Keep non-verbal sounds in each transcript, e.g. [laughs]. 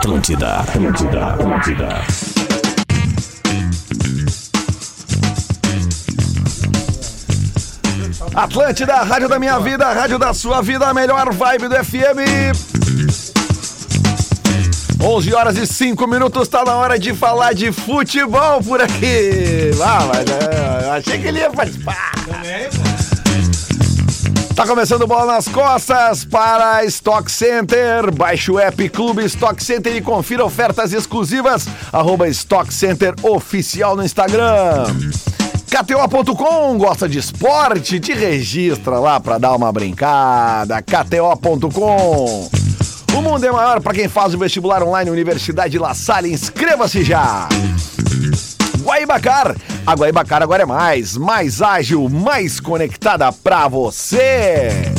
Atlântida, Atlântida, Atlântida. Atlântida, rádio da minha vida, rádio da sua vida, a melhor vibe do FM. 11 horas e 5 minutos, tá na hora de falar de futebol por aqui. Ah, mas é, achei que ele ia participar. Tá começando bola nas costas para Stock Center. Baixe o app Clube Stock Center e confira ofertas exclusivas. Arroba Stock Center Oficial no Instagram. KTO.com, gosta de esporte? Te registra lá pra dar uma brincada. KTO.com. O mundo é maior para quem faz o vestibular online Universidade La Salle. Inscreva-se já. Guaibacar. A Guaibacar agora é mais, mais ágil, mais conectada pra você.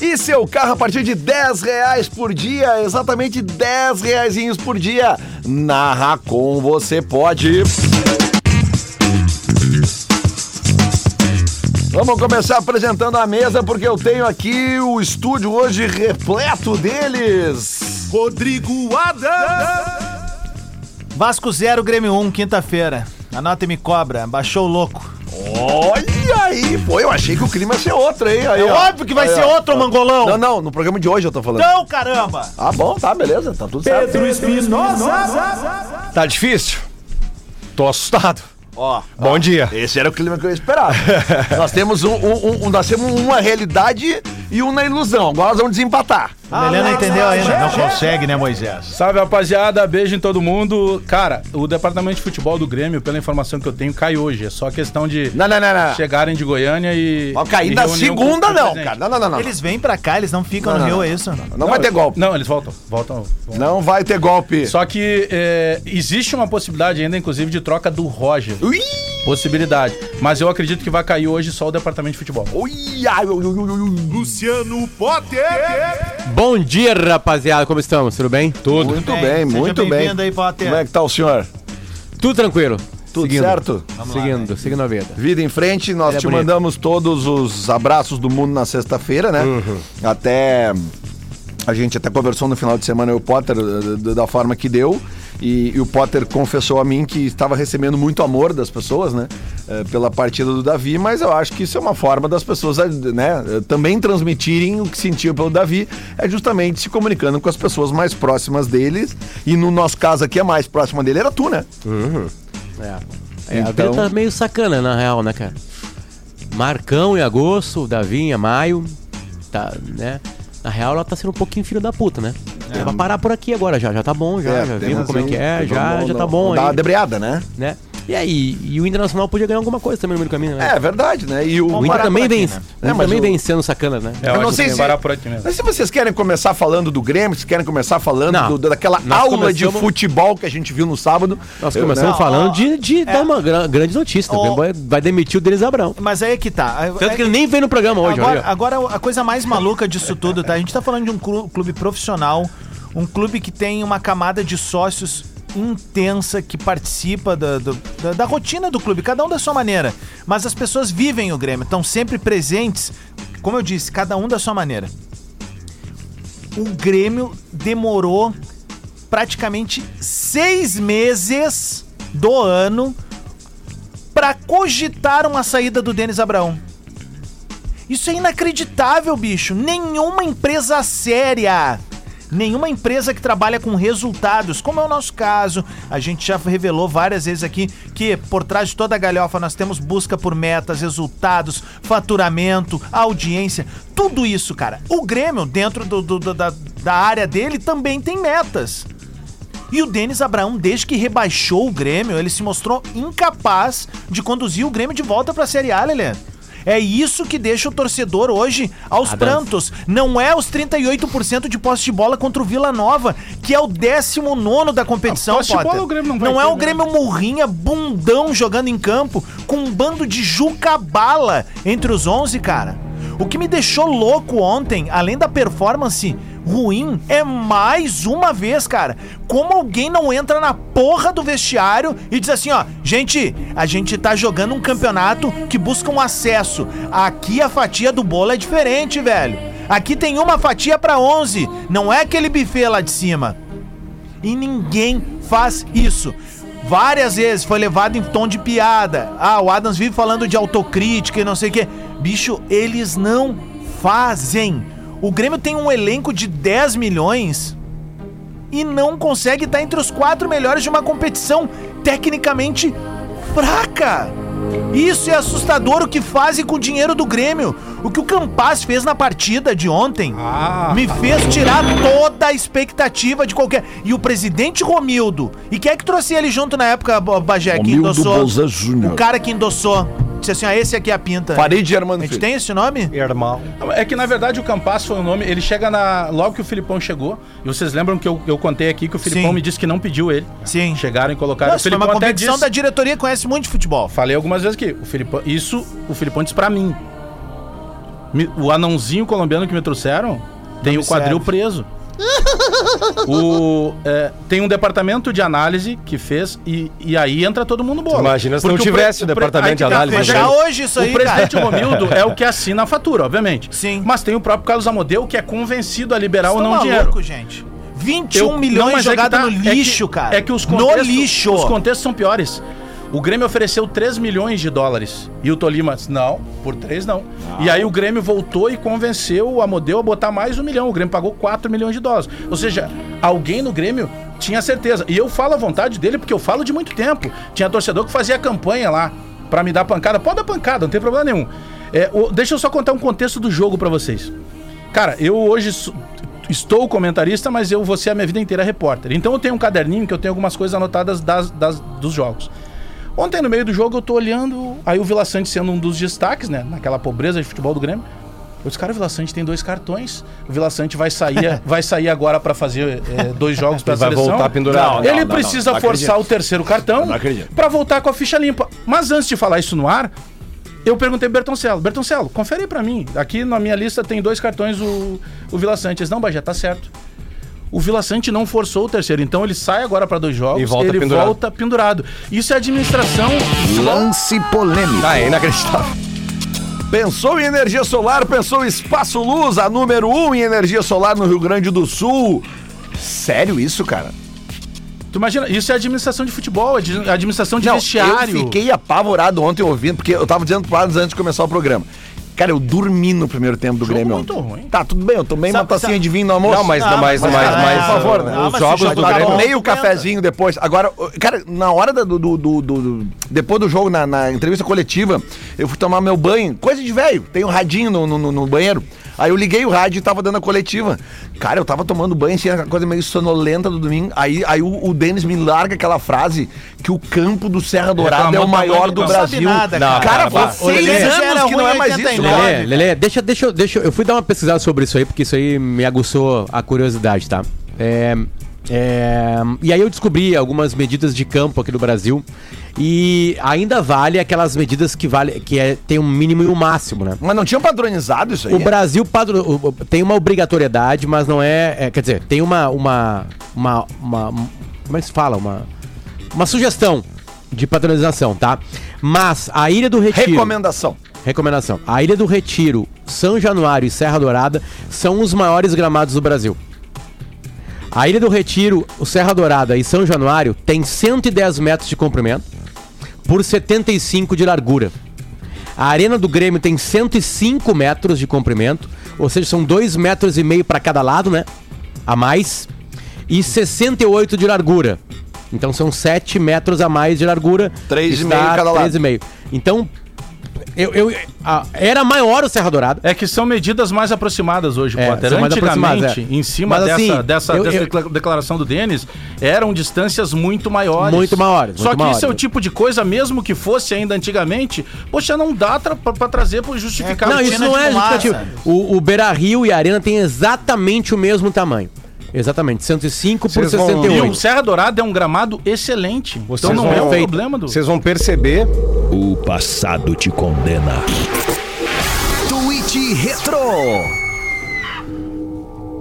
E seu carro a partir de 10 reais por dia, exatamente 10 reaisinhos por dia. Na Racon você pode. Vamos começar apresentando a mesa porque eu tenho aqui o estúdio hoje repleto deles. Rodrigo Adams. Vasco 0, Grêmio 1, quinta-feira. Anota e me cobra, baixou o louco. Olha aí, pô, eu achei que o clima ia ser outro aí. aí É ó. óbvio que vai Aí, ser ó. outro, mangolão. Não, não, no programa de hoje eu tô falando. Não, caramba. Ah, bom, tá, beleza, tá tudo certo. Espinosa. Tá difícil? Tô assustado. Ó, Bom dia. esse era o clima que eu esperava. [laughs] nós temos um, um- um- nós temos uma realidade e um na ilusão. Agora nós vamos desempatar. A Melhor não entendeu ainda. Não consegue, né, Moisés? Salve, rapaziada. Beijo em todo mundo. Cara, o departamento de futebol do Grêmio, pela informação que eu tenho, cai hoje. É só questão de Não, não, não, não. chegarem de Goiânia e. Vamos cair na segunda, não, cara. Não, não, não, não. Eles vêm pra cá, eles não ficam Não, no não, Rio, não. é isso? Não vai ter golpe. Não, eles voltam. Voltam. vão. Não vai ter golpe. Só que é, existe uma possibilidade ainda, inclusive, de troca do Roger. Ui! Possibilidade. Mas eu acredito que vai cair hoje só o departamento de futebol. Ui, ai, ui, ui, ui, ui. Luciano Potter. Bom dia, rapaziada. Como estamos? Tudo bem? Tudo. Muito bem, Seja muito bem. bem-vindo aí, Potter. Como é que tá o senhor? Tudo tranquilo. Tudo Seguindo. certo? seguindo, seguindo a vida. Vida em frente, nós É te bonito. mandamos todos os abraços do mundo na sexta-feira, né? Uhum. Até. A gente até conversou no final de semana, eu e o Potter, da forma que deu. E, e o Potter confessou a mim que estava recebendo muito amor das pessoas, né? eh, pela partida do Davi, mas eu acho que isso é uma forma das pessoas, eh, né? eh, também transmitirem o que sentiam pelo Davi, é justamente se comunicando com as pessoas mais próximas deles. E no nosso caso aqui, a mais próxima dele era tu, né? É. É, A Então- vida tá meio sacana, na real, né, cara? Marcão em agosto, Davi em maio. Tá, né? Na real, ela tá sendo um pouquinho filho da puta, né? É. Vai parar por aqui agora já. Já tá bom, já. já tem vimos como é que é, já, já tá bom Dar uma debreada, né? Né? E aí, e o Internacional podia ganhar alguma coisa também no meio do caminho, né? É verdade, né? E o, o Inter também aqui, vem, né? o É, Inter mas também o- vem sendo sacana, né? É, eu, Eu não sei se- por aqui mesmo. Mas se vocês querem começar falando do Grêmio, se querem começar falando do- daquela Nós aula de começamos- futebol que a gente viu no sábado. Nós eu- começamos né? falando de, de dar uma gra- grande notícia. O Grêmio vai- vai demitir o Denis Abrão. Mas aí é que tá. Tanto que ele nem veio no programa hoje, Agora, agora, a coisa mais maluca disso tudo, tá? A gente tá falando de um clu- clube profissional, um clube que tem uma camada de sócios intensa que participa da, do- da, da rotina do clube, cada um da sua maneira. Mas as pessoas vivem o Grêmio, estão sempre presentes, como eu disse, cada um da sua maneira. O Grêmio demorou praticamente seis meses do ano para cogitar uma saída do Denis Abraão. Isso é inacreditável, bicho. Nenhuma empresa séria, nenhuma empresa que trabalha com resultados, como é o nosso caso, a gente já revelou várias vezes aqui que por trás de toda a galhofa nós temos busca por metas, resultados, faturamento, audiência, tudo isso, cara. O Grêmio, dentro do- do- do- da, da área dele, também tem metas. E o Denis Abraão, desde que rebaixou o Grêmio, ele se mostrou incapaz de conduzir o Grêmio de volta pra Série A, Lelê. É isso que deixa o torcedor hoje aos Adams. prantos. Não é os 38% de posse de bola contra o Vila Nova, que é o 19 da competição, Ah, posse de Potter. bola o Grêmio não vai é ter, o né? Grêmio murrinha, bundão jogando em campo, com um bando de juca-bala entre os 11, cara. O que me deixou louco ontem, além da performance ruim, é mais uma vez, cara, como alguém não entra na porra do vestiário e diz assim, ó, gente, a gente tá jogando um campeonato que busca um acesso. Aqui a fatia do bolo é diferente, velho. Aqui tem uma fatia pra 11, não é aquele buffet lá de cima. E ninguém faz isso. Várias vezes foi levado em tom de piada. Ah, o Adams vive falando de autocrítica e não sei o quê. Bicho, eles não fazem. O Grêmio tem um elenco de 10 milhões e não consegue estar entre os quatro melhores de uma competição tecnicamente fraca. Isso é assustador o que fazem com o dinheiro do Grêmio. O que o Campaz fez na partida de ontem Ah. me fez tirar toda a expectativa de qualquer. E o presidente Romildo. E quem é que trouxe ele junto na época, Bagé? Que endossou. Bolzan Júnior. O cara que endossou. Disse assim: ó, esse aqui é a pinta. Farid A Germano gente Filho. tem esse nome? Irmão. É que na verdade o Campas foi o nome. Ele chega na. Logo que o Filipão chegou. E vocês lembram que eu, eu contei aqui que o Filipão Sim. me disse que não pediu ele. Sim. Chegaram e colocaram. Nossa, o foi Filipão uma até competição disse. da diretoria que conhece muito de futebol. Falei algumas vezes que o Filipão. Isso o Filipão disse pra mim. Me- O anãozinho colombiano que me trouxeram tem me o quadril serve. preso. [laughs] o, é, tem um departamento de análise que fez e, e aí entra todo mundo bola. Imagina se não tivesse o pre- departamento aí de tá, análise, mas né? hoje isso aí, o presidente cara. Romildo [laughs] é o que assina a fatura, obviamente. Sim. Mas tem o próprio Carlos Amodeu que é convencido a liberar ou Estão não dinheiro. maluco, gente. 21 Eu- milhões não, mas é que jogados tá- no é que- lixo, cara. É que os No contextos, lixo. Os contextos são piores. O Grêmio ofereceu 3 milhões de dólares. E o Tolima disse, não, por 3 não. E aí o Grêmio voltou e convenceu o Amodeu a botar mais um milhão. O Grêmio pagou 4 milhões de dólares. Ou seja, alguém no Grêmio tinha certeza. E eu falo a vontade dele porque eu falo de muito tempo. Tinha torcedor que fazia campanha lá pra me dar pancada. Pode dar pancada, não tem problema nenhum. É, o- deixa eu só contar um contexto do jogo pra vocês. Cara, eu hoje estou comentarista, mas eu vou ser a minha vida inteira repórter. Então eu tenho um caderninho que eu tenho algumas coisas anotadas das, das- dos jogos. Ontem, no meio do jogo, eu tô olhando. Aí o Vila Sante sendo um dos destaques, né? Naquela pobreza de futebol do Grêmio. Eu disse, cara, o Vila Sante tem dois cartões. O Vila Sante vai sair, [laughs] vai sair agora pra fazer é, dois jogos pra Ele vai seleção. voltar pendurado. Não, Ele não, precisa não forçar acredito. o terceiro cartão Não pra voltar com a ficha limpa. Mas antes de falar isso no ar, eu perguntei pro Bertoncello. Bertoncello, confere aí pra mim. Aqui na minha lista tem dois cartões o, o Vila Sante. Eles, não, Bajé, tá certo. O Vila Sante não forçou o terceiro, então ele sai agora pra dois jogos E volta ele pendurado. volta pendurado. Isso é administração. Lance polêmico. Ah, é inacreditável. Pensou em energia solar, pensou em Espaço Luz, a número 1 um em energia solar no Rio Grande do Sul. Sério isso, cara? Tu imagina, isso é administração de futebol, é administração de Não, vestiário. eu fiquei apavorado ontem ouvindo, porque eu tava dizendo pro Adams antes de começar o programa. Cara, eu dormi no primeiro tempo do Jogo Grêmio muito ontem. ruim. Tá, tudo bem, eu tomei uma Sabe- tacinha sabe- de vinho no almoço. Não, mas, Ah, mas, mas, mas, mas, por favor, né? Ah, os jogos do Grêmio... meio comenta. cafezinho depois. Agora, cara, na hora do, do, do- do- Depois do jogo, na, na entrevista coletiva, eu fui tomar meu banho. Coisa de velho. Tem um radinho no, no, no banheiro. Aí eu liguei o rádio e tava dando a coletiva. Cara, eu tava tomando banho, assim, aquela coisa meio sonolenta do domingo. Aí, aí o, o Denis me larga aquela frase que o campo do Serra Dourada é o maior do Brasil. nada, Não, cara. Cara, Cara, o era anos que não é mais isso. 89. Lelê, Lelê, deixa, deixa, deixa. Eu fui dar uma pesquisada sobre isso aí, porque isso aí me aguçou a curiosidade, tá? É, é, e aí eu descobri algumas medidas de campo aqui no Brasil. E ainda vale aquelas medidas que vale, que é, tem um mínimo e um máximo, né? Mas não tinham padronizado isso aí? O Brasil padro- tem uma obrigatoriedade, mas não é, é, Quer dizer, tem uma. uma, uma, uma- como é que se fala? Uma, uma sugestão de padronização, tá? Mas a Ilha do Retiro. Recomendação. Recomendação. A Ilha do Retiro, São Januário e Serra Dourada são os maiores gramados do Brasil. A Ilha do Retiro, o Serra Dourada e São Januário tem 110 metros de comprimento por 75 de largura. A Arena do Grêmio tem 105 metros de comprimento, ou seja, são 2 metros e meio para cada lado, né? A mais. E 68 de largura. Então são 7 metros a mais de largura. Três e Está meio cada lado. 3,5. Então, eu, eu, a- era maior o Serra Dourada. É que são medidas mais aproximadas hoje, É, Potter. Antigamente, é. em cima Mas, dessa, assim, dessa, eu- dessa eu- decla- declaração do Denis, eram distâncias muito maiores. Muito maiores, Só muito que isso é o maiores. tipo de coisa, mesmo que fosse ainda antigamente, poxa, não dá tra- pra, pra trazer pra justificar. É, Não, isso não é justificativo. O, o Beira Rio e a Arena têm exatamente o mesmo tamanho. Exatamente, 105 por Vocês vão- E o 68. Serra Dourada é um gramado excelente. Vocês então não vão- é um Perfeito. problema do. Vocês vão perceber O passado te condena. Tweet Retro.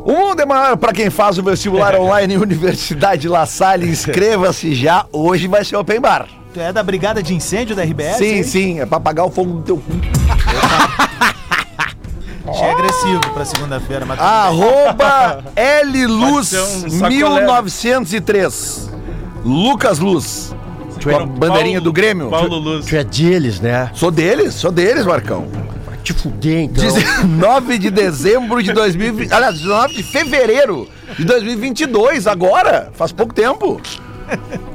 O é maior para quem faz o vestibular [laughs] online em Universidade La Salle. Inscreva-se já. Hoje vai ser open bar. Tu é da brigada de incêndio da RBS? Sim, hein? sim, é pra apagar o fogo do teu cu. [laughs] Achei agressivo pra segunda-feira, mas. Arroba [laughs] Luz Pode ser um sacolé. 1903. Lucas Luz. Com a bandeirinha do Grêmio. Paulo Luz. Tu é deles, né? Sou deles, sou deles, Marcão. Te fuder, então. 19 [laughs] de dezembro de 2020. Aliás, 19 de fevereiro de 2022, agora, faz pouco tempo.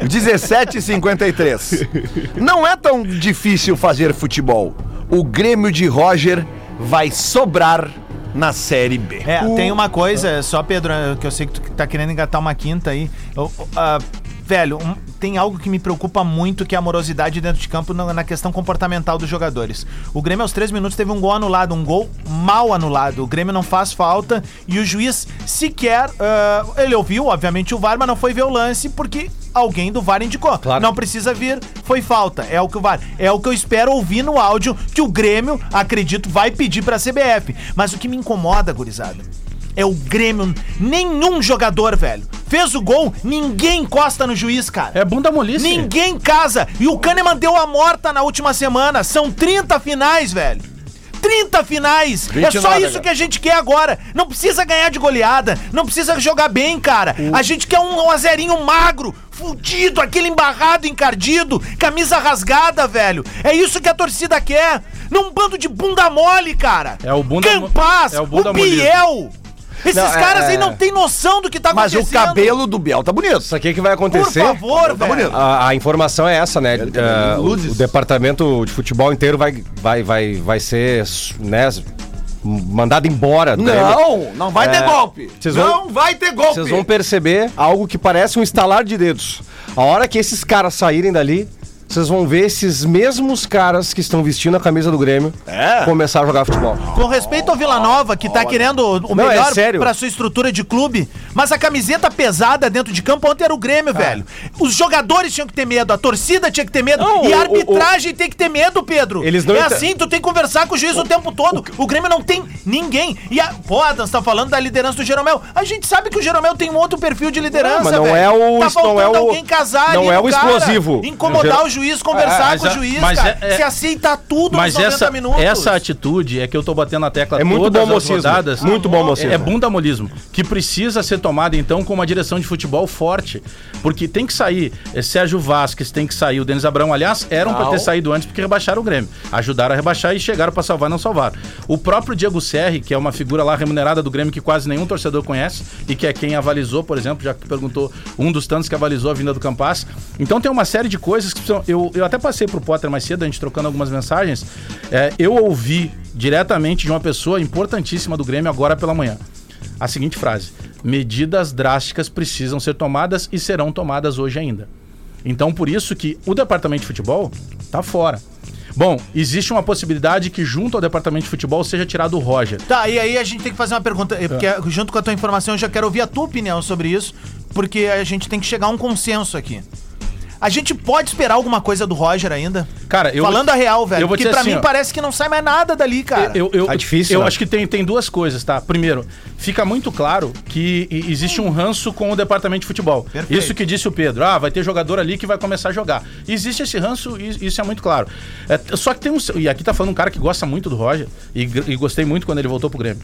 17h53. Não é tão difícil fazer futebol. O Grêmio de Roger vai sobrar na Série B. É, tem uma coisa, só Pedro, que eu sei que tu tá querendo engatar uma quinta aí. Eu- ah, velho, um- tem algo que me preocupa muito, que é a morosidade dentro de campo na, na questão comportamental dos jogadores. O Grêmio, aos três minutos, teve um gol anulado, um gol mal anulado. O Grêmio não faz falta e o juiz sequer. ah, ele ouviu, obviamente, o VAR, mas não foi ver o lance porque alguém do VAR indicou. Claro. Não precisa vir, foi falta. É o que o VAR. É o que eu espero ouvir no áudio que o Grêmio, acredito, vai pedir pra CBF. Mas o que me incomoda, gurizada, é o Grêmio. Nenhum jogador, velho, fez o gol, ninguém encosta no juiz, cara. É bunda molice. Ninguém casa. E o Kahneman deu a morta na última semana. São 30 finais, velho. 30 finais! é só 29, isso que a gente quer agora. Não precisa ganhar de goleada. Não precisa jogar bem, cara. A gente quer um, um azerinho magro, fudido, aquele embarrado, encardido, camisa rasgada, velho. É isso que a torcida quer. Não um bando de bunda mole, cara. É o bunda Campaz, é o bunda o Biel. Esses Não, é- caras aí é- não têm noção do que tá Mas o acontecendo. cabelo do Biel tá bonito. Isso aqui que vai Por acontecer. favor, Tá bonito. A, a informação é essa, né? Ah, o, o departamento de futebol inteiro vai, vai, vai, vai ser, né, mandado embora. Não, não vai É, ter golpe. vocês vão- Não vai ter golpe. Vocês vão perceber algo que parece um estalar de dedos. A hora que esses caras saírem dali, vocês vão ver esses mesmos caras que estão vestindo a camisa do Grêmio É. começar a jogar futebol. Com respeito ao Vila Nova, que tá querendo o Não, é melhor sério. pra sua estrutura de clube, mas a camiseta pesada dentro de campo ontem era o Grêmio, velho. Os jogadores tinham que ter medo, a torcida tinha que ter medo Não, e a o- arbitragem tem que ter medo, Pedro. Eles não é assim, tu tem que conversar com o juiz o, tempo todo. O... Grêmio não tem ninguém. E a... Pô, Adams tá falando da liderança do Jeromel. A gente sabe que o Jeromel tem um outro perfil de liderança, mas não velho. é o- Tá isso não faltando é o- alguém casar não ali é o cara, explosivo. Incomodar o juiz, conversar mas com o é- juiz, mas cara. é- é- Se aceita tudo Mas nos 90 essa, minutos. essa atitude é que eu tô batendo na tecla É muito todas bom as rodadas. Muito bom mocismo. É bundamolismo. Que precisa ser tomado, então, com uma direção de futebol forte. Porque tem que sair. eh, Sérgio Vasquez tem que sair. O Denis Abrão, aliás, eram pra ter saído antes porque rebaixaram o Grêmio. Ajudaram a rebaixar e chegaram pra salvar, não salvaram. O próprio Diego Serri, que é uma figura lá remunerada do Grêmio que quase nenhum torcedor conhece e que é quem avalizou, por exemplo, já que perguntou um dos tantos que avalizou a vinda do Campas. Então tem uma série de coisas que precisam. Eu, eu até passei pro Potter mais cedo, a gente trocando algumas mensagens. É, eu ouvi diretamente de uma pessoa importantíssima do Grêmio agora pela manhã. A seguinte frase: medidas drásticas precisam ser tomadas e serão tomadas hoje ainda. Então, por isso que o departamento de futebol tá fora. Bom, existe uma possibilidade que junto ao departamento de futebol seja tirado o Roger. Tá, e aí a gente tem que fazer uma pergunta, É. porque junto com a tua informação eu já quero ouvir a tua opinião sobre isso, porque a gente tem que chegar a um consenso aqui. A gente pode esperar alguma coisa do Roger ainda? Cara, eu Falando vou- a real, velho. eu vou Porque pra assim, mim ó. parece que não sai mais nada dali, cara. Eu, eu, Tá difícil, eu né? acho que tem, tem duas coisas, tá? Primeiro, fica muito claro que existe um ranço com o departamento de futebol. Perfeito. Isso que disse o Pedro. Ah, vai ter jogador ali que vai começar a jogar. Existe esse ranço e isso é muito claro. É, só que tem um. E aqui tá falando um cara que gosta muito do Roger e, e gostei muito quando ele voltou pro Grêmio.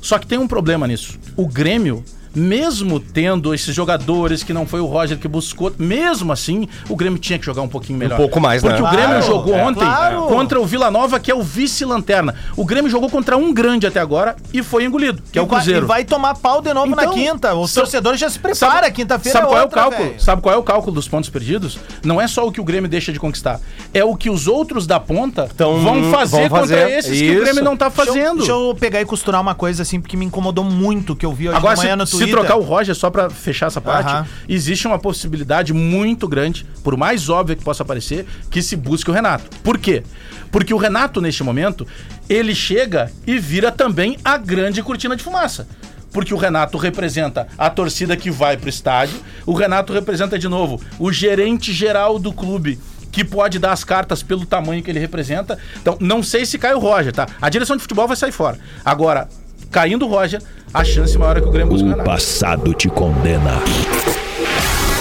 Só que tem um problema nisso. O Grêmio. Mesmo tendo esses jogadores que não foi o Roger que buscou, mesmo assim, o Grêmio tinha que jogar um pouquinho melhor. pouco mais, Porque né? o Grêmio Claro, jogou é. ontem Claro. contra o Vila Nova, que é o vice-lanterna. O Grêmio jogou contra um grande até agora e foi engolido, que é o E vai- Cruzeiro. E vai tomar pau de novo na Então, quinta. Os são- torcedores já se preparam. Quinta-feira sabe é qual outra, é o cálculo? velho. Sabe qual é o cálculo dos pontos perdidos? Não é só o que o Grêmio deixa de conquistar, é o que os outros da ponta Então, vão fazer, vão fazer. contra esses que o Isso. Grêmio não tá Deixa eu- fazendo. Deixa eu pegar e costurar uma coisa assim, porque me incomodou muito que eu vi hoje Agora, de manhã se, no se trocar o Roger, só pra fechar essa parte, Aham. existe uma possibilidade muito grande, por mais óbvia que possa parecer, que se busque o Renato. Por quê? Porque o Renato, neste momento, ele chega e vira também a grande cortina de fumaça. Porque o Renato representa a torcida que vai pro estádio, o Renato representa, de novo, o gerente geral do clube. Que pode dar as cartas pelo tamanho que ele representa. Então, não sei se cai o Roger, tá? A direção de futebol vai sair fora. Agora, caindo o Roger, a chance maior é que o Grêmio busque o passado te condena.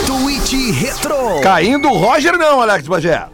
Tweet Retro. Caindo o Roger não, Alex Bagé.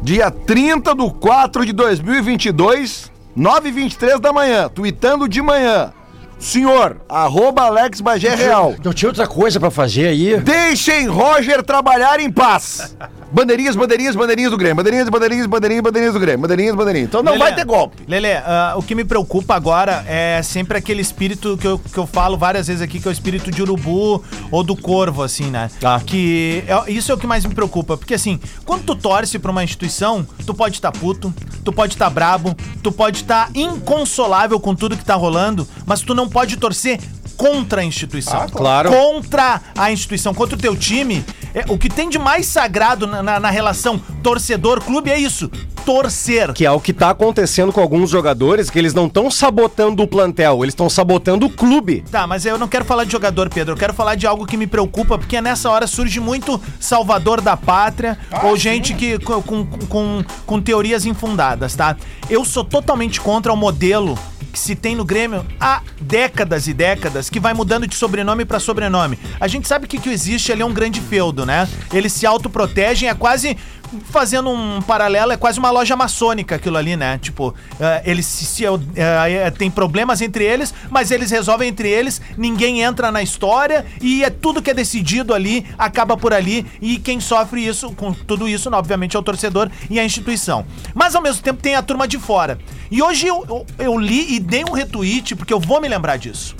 Dia 30 de 4 de 2022, 9h23 da manhã, tweetando de manhã. Senhor, arroba Alex Bagé Real. Não tinha outra coisa pra fazer aí? Deixem Roger trabalhar em paz. Bandeirinhas, bandeirinhas, bandeirinhas do Grêmio. Bandeirinhas, bandeirinhas, bandeirinhas, bandeirinhas do Grêmio. Bandeirinhas, bandeirinhas. Então não Lelê, vai ter golpe. Lele, ah, o que me preocupa agora é sempre aquele espírito que eu, que eu falo várias vezes aqui, que é o espírito de urubu ou do corvo, assim, né? Tá. Que é- isso é o que mais me preocupa. Porque, assim, quando tu torce pra uma instituição, tu pode estar puto, tu pode estar brabo, tu pode estar inconsolável com tudo que tá rolando, mas tu não pode torcer contra a instituição. claro. Contra a instituição, contra o teu time. É, o que tem de mais sagrado na, na- na relação torcedor-clube é isso. Torcer. Que é o que tá acontecendo com alguns jogadores, que eles não estão sabotando o plantel, eles estão sabotando o clube. Tá, mas eu não quero falar de jogador, Pedro. Eu quero falar de algo que me preocupa, porque nessa hora surge muito salvador da pátria ou gente que com, com, com, com teorias infundadas, tá? Eu sou totalmente contra o modelo que se tem no Grêmio há décadas e décadas, que vai mudando de sobrenome pra sobrenome. A gente sabe que o que existe ali é um grande feudo, né? Eles se autoprotegem, é quase fazendo um paralelo, é quase uma loja maçônica aquilo ali, né? Tipo, eh, eles se, se, eh, tem problemas entre eles, mas eles resolvem entre eles, ninguém entra na história e é tudo que é decidido ali, acaba por ali e quem sofre isso, com tudo isso, obviamente, é o torcedor e a instituição. Mas ao mesmo tempo tem a turma de fora. E hoje eu, eu, eu li e dei um retweet, porque eu vou me lembrar disso.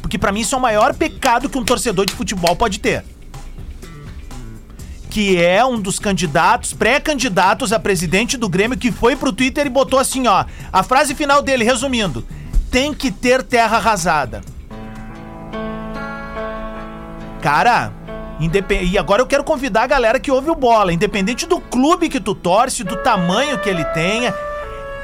Porque pra mim isso é o maior pecado que um torcedor de futebol pode ter que é um dos candidatos, pré-candidatos a presidente do Grêmio, que foi pro Twitter e botou assim, ó, a frase final dele, resumindo, tem que ter terra arrasada. Cara, independ... e agora eu quero convidar a galera que ouve o bola, independente do clube que tu torce, do tamanho que ele tenha,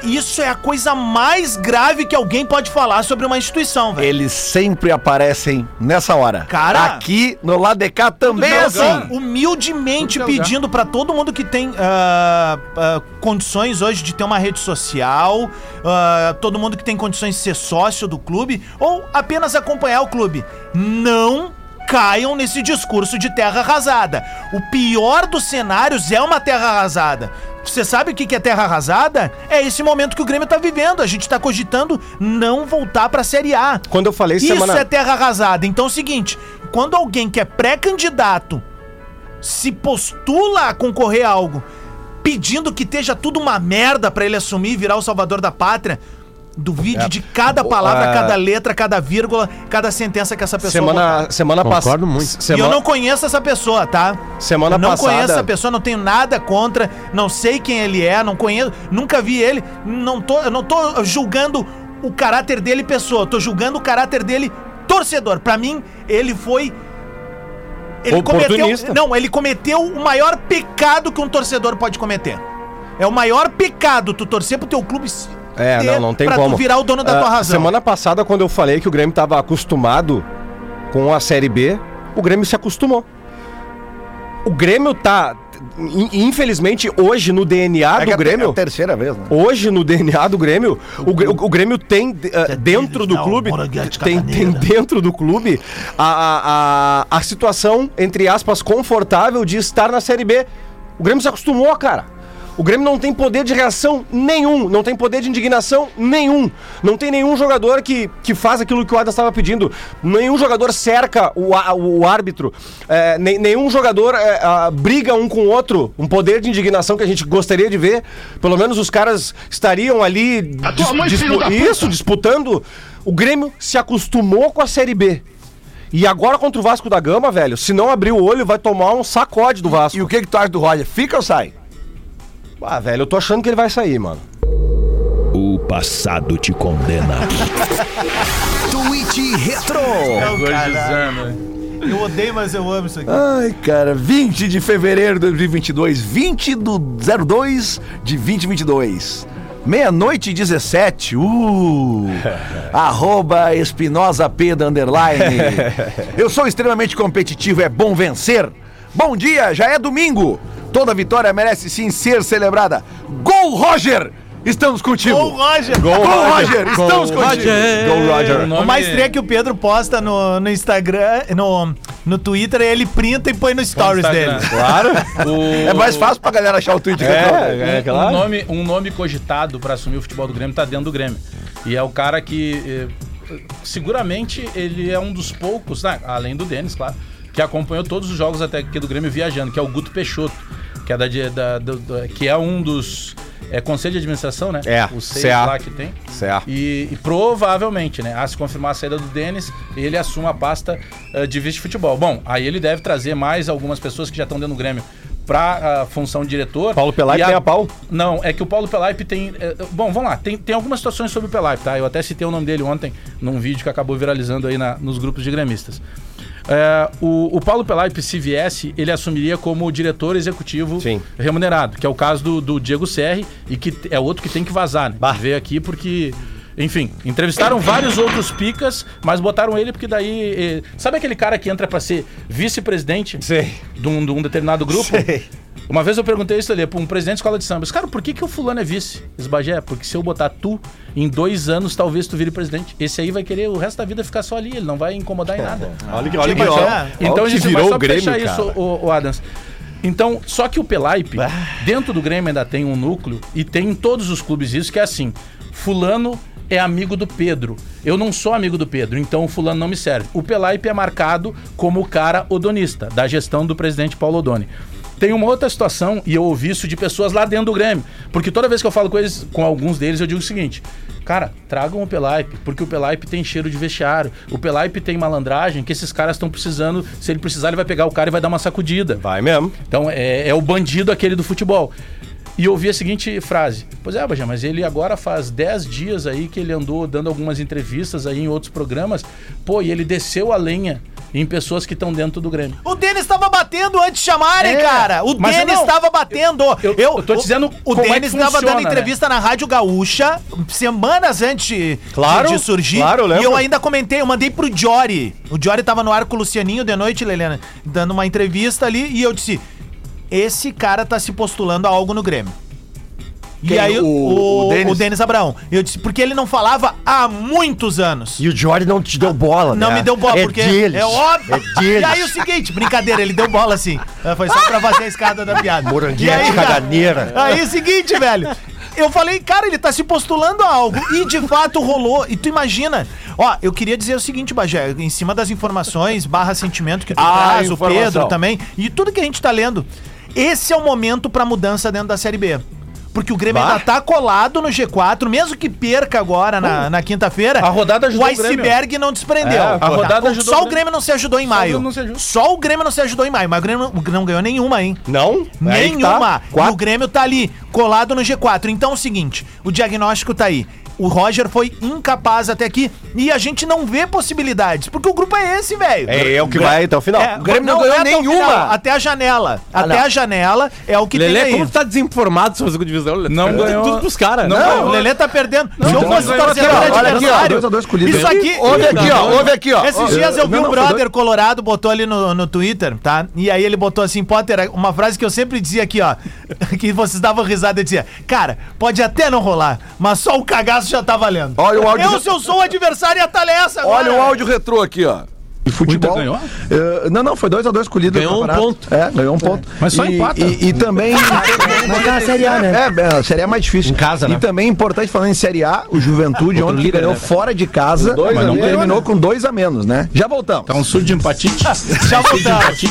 isso é a coisa mais grave que alguém pode falar sobre uma instituição, velho. Eles sempre aparecem nessa hora. Cara. Aqui no lado de cá também é assim. Humildemente pedindo pra todo mundo que tem ah, ah, condições hoje de ter uma rede social, ah, todo mundo que tem condições de ser sócio do clube ou apenas acompanhar o clube. Não caiam nesse discurso de terra arrasada. O pior dos cenários é uma terra arrasada. Você sabe o que é terra arrasada? É esse momento que o Grêmio tá vivendo. A gente tá cogitando não voltar pra Série A. Quando eu falei Isso semana... é terra arrasada. Então é o seguinte: quando alguém que é pré-candidato se postula a concorrer a algo, pedindo que esteja tudo uma merda pra ele assumir e virar o salvador da pátria, duvide de cada palavra, É. cada letra, cada vírgula, cada sentença que essa pessoa botar. Semana, semana Concordo passada. muito. E eu Semana, não conheço essa pessoa, tá? semana eu não passada. conheço essa pessoa, não tenho nada contra, não sei quem ele é, não conheço, nunca vi ele, não tô, eu não tô julgando o caráter dele pessoa, eu tô julgando o caráter dele torcedor. Pra mim, ele foi ele cometeu, não, ele cometeu o maior pecado que um torcedor pode cometer. É o maior pecado tu torcer pro teu clube É, não, não tem pra como. tu virar o dono da Ah, tua razão. Semana passada, quando eu falei que o Grêmio tava acostumado com a Série B, o Grêmio se acostumou. O Grêmio tá, in- infelizmente, hoje no DNA É do é Grêmio... é a terceira vez, né? Hoje, no DNA do Grêmio, o, Grê- o- Grêmio tem eh, dentro do clube. Tem, tem dentro do clube a, a, a, a situação, entre aspas, confortável de estar na Série B. O Grêmio se acostumou, cara. O Grêmio não tem poder de reação nenhum, não tem poder de indignação nenhum. Não tem nenhum jogador que, que faz aquilo que o Adas estava pedindo. Nenhum jogador cerca o, á- o árbitro. É, nem- nenhum jogador é, ah, briga um com o outro. Um poder de indignação que a gente gostaria de ver. Pelo menos os caras estariam ali dis- dispu- isso, disputando. O Grêmio se acostumou com a Série B. E agora contra o Vasco da Gama, velho, se não abrir o olho, vai tomar um sacode do Vasco. E o que, que tu acha do Roger? Fica ou sai? Ah, velho, eu tô achando que ele vai sair, mano. O passado te condena. [laughs] Tweet Retro. Eu odeio, mas eu amo isso aqui. Ai, cara, 20 de fevereiro de 2022, 20 do 02 de 2022. Meia-noite e 17, uh! [laughs] arroba Espinosa P da underline. [laughs] Eu sou extremamente competitivo, é bom vencer. Bom dia, já é domingo. Toda vitória merece sim ser celebrada. Gol, Roger! Estamos contigo. Ô, Roger! Gol, Roger! Estamos contigo. Roger! Gol, Roger. O nome- O mais trê que o Pedro posta no, no Instagram, no, no Twitter, ele printa e põe no stories dele. Claro. [laughs] O- É mais fácil pra galera achar o tweet que eu tô. É, é, um, claro. nome, um nome cogitado pra assumir o futebol do Grêmio tá dentro do Grêmio. E é o cara que eh, seguramente ele é um dos poucos, né, além do Denis, claro, que acompanhou todos os jogos até aqui do Grêmio viajando, que é o Guto Peixoto, que é da, da- do- que é um dos é conselho de administração, né? É, o seis CA. lá que tem. CA. E, e provavelmente, né, a se confirmar a saída do Denis, ele assume a pasta eh, de vice de futebol. Bom, aí ele deve trazer mais algumas pessoas que já estão dentro do Grêmio para a função de diretor. Paulo Pelaipe E tem a pau? Não, é que o Paulo Pelaipe tem. é, bom, vamos lá, tem, tem algumas situações sobre o Pelaipe, tá? Eu até citei o nome dele ontem num vídeo que acabou viralizando aí na- nos grupos de gremistas. É, o, o Paulo Pelaipe, se viesse, ele assumiria como diretor executivo Sim. remunerado, que é o caso do, do Diego Serri, e que é outro que tem que vazar, né? Veio aqui porque. Enfim, entrevistaram vários [coughs] outros picas, mas botaram ele porque daí. eh, sabe aquele cara que entra pra ser vice-presidente de um, de um determinado grupo? Sei. Uma vez eu perguntei isso ali pra um presidente de escola de samba. Cara, por que, que o fulano é vice? Esbagé, porque se eu botar tu, em dois anos talvez tu vire presidente. Esse aí vai querer o resto da vida ficar só ali, ele não vai incomodar em nada. [laughs] Olha que, olha que, ó, é. Então a olha que gente virou vai só o Grêmio, fechar cara. isso, o, o Adams. Então, só que o Pelaipe, dentro do Grêmio ainda tem um núcleo, e tem em todos os clubes isso, que é assim, fulano é amigo do Pedro. Eu não sou amigo do Pedro, então o fulano não me serve. O Pelaipe é marcado como o cara odonista, da gestão do presidente Paulo Odoni. Tem uma outra situação, e eu ouvi isso de pessoas lá dentro do Grêmio, porque toda vez que eu falo com eles, com alguns deles, eu digo o seguinte: Cara, tragam o Pelaipe, porque o Pelaipe tem cheiro de vestiário. O Pelaipe tem malandragem que esses caras estão precisando. Se ele precisar, ele vai pegar o cara e vai dar uma sacudida. Vai mesmo. Então é, é o bandido aquele do futebol. E eu ouvi a seguinte frase: Pois é, Baja, mas ele agora faz 10 dias aí que ele andou dando algumas entrevistas aí em outros programas. Pô, e ele desceu a lenha em pessoas que estão dentro do Grêmio. O Denis estava batendo antes de chamarem, É, cara. O eu Denis estava batendo. eu- eu tô dizendo O, o é Denis estava funciona, dando né? entrevista na Rádio Gaúcha semanas antes de, Claro, de surgir. claro, eu lembro. E eu ainda comentei, eu mandei pro Jory. O Jory tava no ar com o Lucianinho de noite, Leliana, dando uma entrevista ali. E eu disse: Esse cara tá se postulando a algo no Grêmio. E Quem? aí, O- o, o Denis? o Denis Abraão. Eu disse, porque ele não falava há muitos anos. E o Jorge não te deu bola, Não né? me deu bola, é porque Deles. é óbvio. É deles. E aí o seguinte, brincadeira, ele deu bola assim. Foi só pra fazer a escada da piada. Moranguinha E de caganeira. Aí é o seguinte, velho. Eu falei, cara, ele tá se postulando a algo. E de fato rolou. E tu imagina. Ó, eu queria dizer o seguinte, Bagé, em cima das informações, barra sentimento que tu Ah, traz, o. Pedro também, e tudo que a gente tá lendo. Esse é o momento pra mudança dentro da Série B. Porque o Grêmio Bah. ainda tá colado no G4, mesmo que perca agora na, na quinta-feira. A rodada ajudou o o Grêmio. iceberg não desprendeu. É, a rodada ajudou Só o Grêmio não se ajudou em maio. Grêmio não se ajudou. Só o Grêmio não se ajudou em maio, mas o Grêmio não ganhou nenhuma, hein? Não? É aí que Nenhuma. Tá. E Quatro. o Grêmio tá ali, colado no G4. Então é o seguinte, o diagnóstico tá aí. O Roger foi incapaz até aqui e a gente não vê possibilidades, porque o grupo é esse, velho. É, é o que vai até o final. É, o Grêmio não, ganhou é até o nenhuma. final, até a janela. até não. a janela é o que Lelê, tem aí. como tu tá desinformado sobre a segunda divisão? Lelê? Não tá ganhou- Tudo pros caras. Não Não, o Lelê tá perdendo. Se eu não fosse torcedor aqui, ó, olha aqui, ó, adversário, isso aqui... Ouve aqui, ó, ouve aqui, ó. Esses dias eu vi Não, um não, brother colorado, botou ali no, no Twitter, tá? E aí ele botou assim, Potter, uma frase que eu sempre dizia aqui, ó. [laughs] Que vocês davam risada e dizia, cara, pode até não rolar, mas só o cagaço já tá valendo. Olha o áudio- Eu, se eu sou o adversário, ia tá nessa agora. Olha o áudio retrô aqui, ó. E futebol. Ganhou? Eh, não, não, foi 2x2 com o líder Ganhou um ponto. É, ganhou um ponto. Mas só e, empata. E, e também. [laughs] Mas é a Série A, né? É, é, a Série A é mais difícil. Em casa, E né? também importante falando em Série A, o Juventude ontem líder, ganhou né? fora de casa dois e a menos, terminou com dois a menos, né? Já voltamos. Tá um surdo de empatite. [laughs] Já voltamos.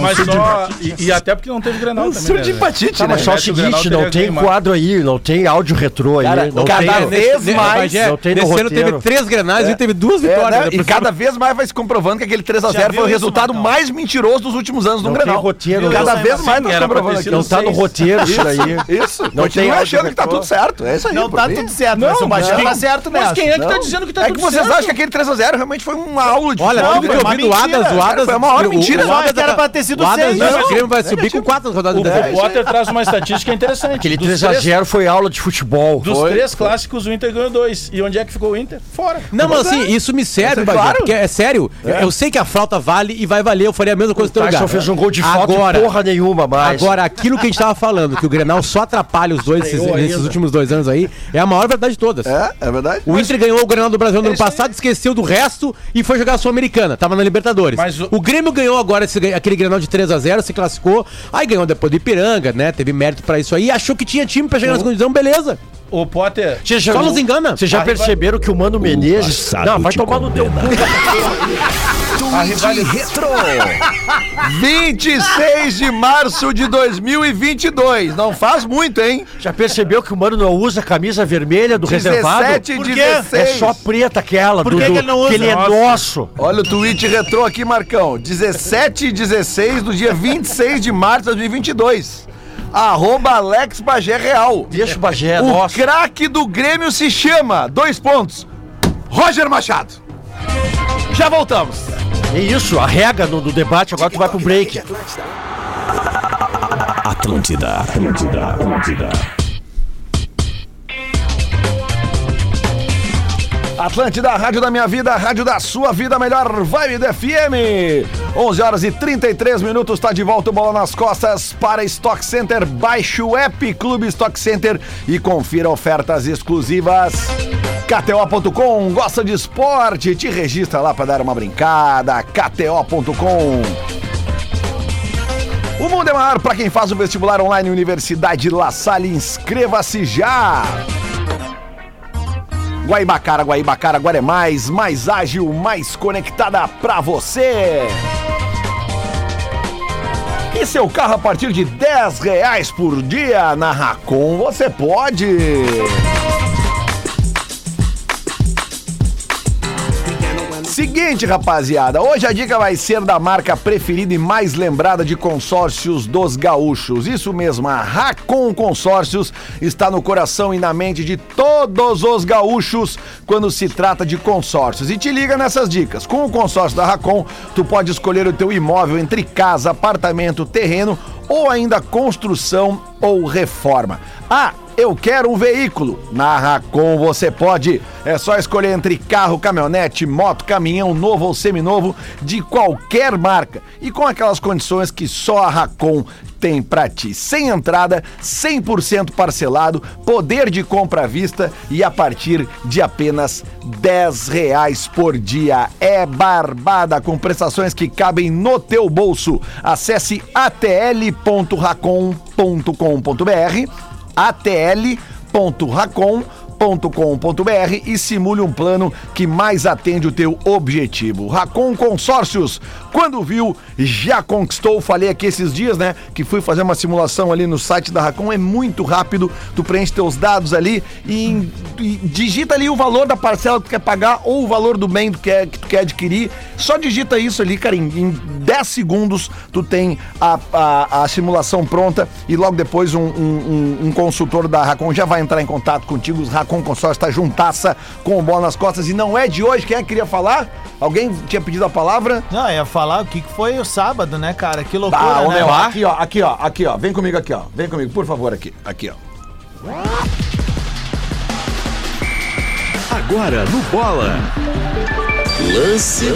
Mas só. E, e até porque não teve Grenal também. surdo de né? empatite, Tá, né? mas só o seguinte, não tem quadro aí, não tem áudio retrô aí. Não cada vez mais- não tem no roteiro. teve três grenais e teve duas É, vitórias. né? né? E cada vez mais vai se comprovando que aquele 3x0 Já foi o viu isso, resultado Marcão? mais mentiroso dos últimos anos no Não Grenal. tem roteiro. Cada vez essa mais nós comprovando ter aqui. Não tá no roteiro isso daí. Isso. Não Continua tem achando que tá tudo certo. É isso aí. Não tá tudo certo, mas o não. tá certo Mas nessa. quem é que tá dizendo que tá É que tudo vocês certo? acham que aquele 3x0 realmente foi uma aula de Olha, tudo que eu vi do mentira. Adas, o Adas. Foi uma hora o- mentira. o Adas que era tá- pra ter sido o Adas seis, disse não. que o Grêmio vai subir com quatro rodadas O, de o Potter traz uma estatística interessante. Aquele Dos 3x0 foi aula de futebol. Dos três clássicos, o Inter ganhou dois. E onde é que ficou o Inter? Fora. Não, mas assim, isso me serve, é Bagé, claro. porque é sério. Eu, Eu sei que a falta vale e vai valer, eu faria a mesma coisa O teu lugar. fez um gol de falta Agora- porra nenhuma mais. Agora, aquilo que a gente tava falando, que o Grenal só atrapalha os dois esses- nesses últimos dois anos aí, é a maior verdade de todas. É, é verdade? O Inter ganhou o Grenal do Brasil no ano passado, esqueceu do resto e foi jogar a Sul-Americana. Tava na Libertadores. Mas o... o- Grêmio ganhou agora esse- aquele Grenal de 3 a 0 se classificou. Aí ganhou depois do Ipiranga, né? Teve mérito pra isso aí. Achou que tinha time pra chegar nas condições, beleza. O Potter. Vocês já- Só nos engana. Vocês já A rival- perceberam que o Mano Menezes. Não, vai tomar no teu cu. [laughs] Tweet Retro. [laughs] 26 de março de 2022. Não faz muito, hein? Já percebeu que o Mano não usa camisa vermelha do reservado? 17 e Por quê? 16. É só preta aquela. Por que do- que ele não usa? ele é Nossa. nosso. Olha o tweet retrô aqui, Marcão. 17 e 16 do dia 26 de março de 2022. Arroba Alex Bagé Real. Deixa o Bagé, é o nosso. craque do Grêmio se chama, dois pontos, Roger Machado. Já voltamos. É isso, arrega no, no debate, agora tu vai pro break. Atlântida, Atlântida, Atlântida. Atlântida, rádio da minha vida, rádio da sua vida, melhor vibe do FM. 11 horas e 33 minutos, está de volta o Bola nas Costas para Stock Center. Baixe o app Clube Stock Center e confira ofertas exclusivas. KTO.com, gosta de esporte? Te registra lá para dar uma brincada. KTO.com. O mundo é maior para quem faz o vestibular online Universidade La Salle. Inscreva-se já! Guaibacara, Guaibacara, agora é mais, mais ágil, mais conectada pra você. E seu carro a partir de 10 reais por dia na Racon, você pode. Seguinte, rapaziada, hoje a dica vai ser da marca preferida e mais lembrada de consórcios dos gaúchos. Isso mesmo, a Racon Consórcios está no coração e na mente de todos os gaúchos quando se trata de consórcios. E te liga nessas dicas. Com o consórcio da Racon, tu pode escolher o teu imóvel entre casa, apartamento, terreno ou ainda construção ou reforma. Ah, eu quero um veículo. Na Racon você pode. É só escolher entre carro, caminhonete, moto, caminhão, novo ou seminovo, de qualquer marca. E com aquelas condições que só a Racon tem pra ti. Sem entrada, 100% parcelado, poder de compra à vista e a partir de apenas 10 reais por dia. É barbada com prestações que cabem no teu bolso. Acesse atl.racon.com.br atl.racom.com atl.racon.com.br e simule um plano que mais atende o teu objetivo. Racon Consórcios, quando viu, já conquistou. Falei aqui esses dias, né, que fui fazer uma simulação ali no site da Racon, é muito rápido. Tu preenche teus dados ali e, e digita ali o valor da parcela que tu quer pagar ou o valor do bem que tu quer, que tu quer adquirir. Só digita isso ali, cara, em, em 10 segundos tu tem a, a, a simulação pronta e logo depois um, um- um- um consultor da Racon já vai entrar em contato contigo. Os Racon Consórcio está juntaça com o bola nas costas e não é de hoje. Quem é que queria falar? Alguém tinha pedido a palavra? Não, ia falar o que foi o sábado, né, cara? Que loucura, Ah, ô, né? meu, aqui, ó, aqui, ó, aqui, ó. Vem comigo aqui, ó. Vem comigo, por favor, aqui. Aqui, ó. Agora no Bola. Lance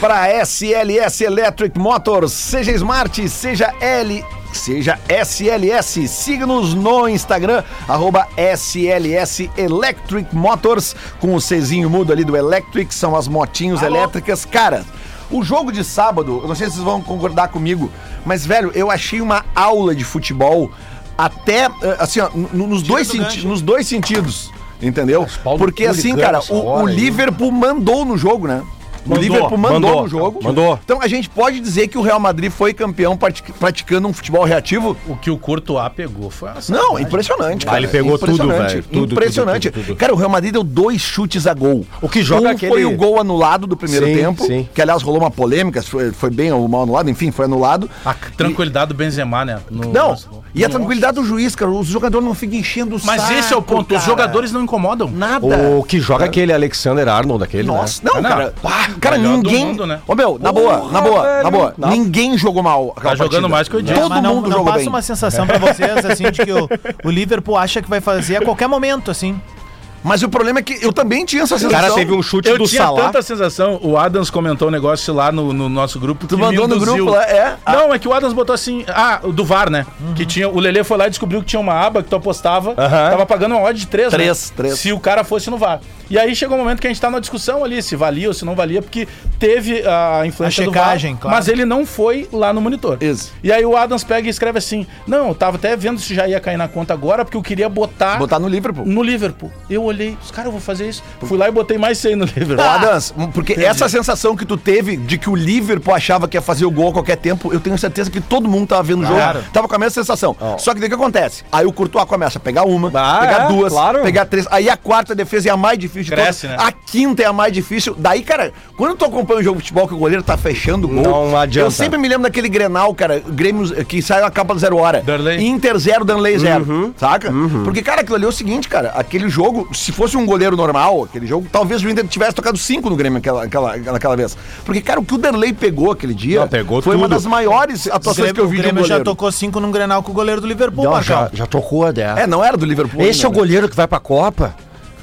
Para SLS Electric Motors, seja Smart, seja L, seja SLS, siga-nos no Instagram, arroba SLS Electric Motors, com o Czinho mudo ali do Electric, são as motinhos elétricas. Cara, o jogo de sábado, eu não sei se vocês vão concordar comigo, mas, velho, eu achei uma aula de futebol até, eh, assim, ó, nos, dois do senti- gancho. nos dois sentidos, entendeu? Porque assim, cara, o, o aí. Liverpool mandou no jogo, né? O Mandou, Liverpool mandou, mandou, no jogo. mandou. Então a gente pode dizer que o Real Madrid foi campeão pratic- praticando um futebol reativo? O que o Courtois pegou foi uma Não, impressionante, cara. ele pegou tudo, Impressionante, velho. Tudo, impressionante. tudo, tudo, tudo. Cara, o Real Madrid deu dois chutes a gol. O que joga um aquele- foi o gol anulado do primeiro Sim, tempo, sim. que aliás rolou uma polêmica, foi, foi bem ou mal anulado, enfim, foi anulado. A tranquilidade do Benzema, né? No- Não, no- e a Nossa. tranquilidade do juiz, cara, os jogadores não ficam enchendo o Mas saco, esse é o ponto, os cara. jogadores não incomodam. Nada. O que joga aquele Alexander Arnold, aquele, Nossa, né? não, Não, cara. pá, cara, melhor do ninguém. mundo, né? Ô, meu, na boa, na boa, na velho. boa. Não. Ninguém jogou mal. Tá jogando mais que o. É, Todo mas não, mundo não jogou passa bem. uma sensação pra vocês, assim, de que o, o Liverpool acha que vai fazer a qualquer momento, assim. Mas o problema é que eu também tinha essa O sensação. cara teve um chute Eu do tinha Salah. tanta sensação, o Adams comentou um negócio lá no, no nosso grupo. Tu que me mandou no grupo lá, é? Não, é que o Adams botou assim. Ah, o do VAR, né? Que tinha. O Lelê foi lá e descobriu que tinha uma aba que tu apostava. Aham. Tava pagando uma odd de 3, Três, né? três. Se o cara fosse no VAR. E aí chegou um momento que a gente tá numa discussão ali, se valia ou se não valia, porque teve a influência A do checagem, VAR, claro. mas ele não foi lá no monitor. Isso. E aí o Adams pega e escreve assim: Não, eu tava até vendo se já ia cair na conta agora, porque eu queria botar. Botar no Liverpool. No Liverpool. Eu olhei, os caras, eu vou fazer isso. Fui lá e botei mais 100 no [laughs] Liverpool. Ô, Adams, porque essa sensação que tu teve de que o Liverpool achava que ia fazer o gol a qualquer tempo, eu tenho certeza que todo mundo tava vendo o jogo, Claro. tava com a mesma sensação. Só que daí o que acontece? Aí o Courtois começa a pegar uma, Ah, pegar é, duas, claro. pegar três, aí a quarta defesa é a mais difícil de Cresce, todas. né? A quinta é a mais difícil. Daí, cara, quando tu acompanha o jogo de futebol que o goleiro tá fechando o gol, Não adianta. eu sempre me lembro daquele Grenal, cara, Grêmio que saiu a capa do zero hora. Darley. Inter zero, Danley zero, Uhum. saca? Porque, cara, aquilo ali é o seguinte, cara, aquele jogo, se fosse um goleiro normal, aquele jogo, talvez o Inter tivesse tocado cinco no Grêmio naquela, aquela, naquela vez. Porque, cara, o que o Darley pegou aquele dia Não, pegou foi uma tudo. das maiores O atuações Grêmio, que eu vi o de um Grêmio já tocou cinco num Grenal com o goleiro do Liverpool, Não, já, já tocou, né? É, não era do Liverpool. Esse é o ainda, goleiro que vai pra Copa?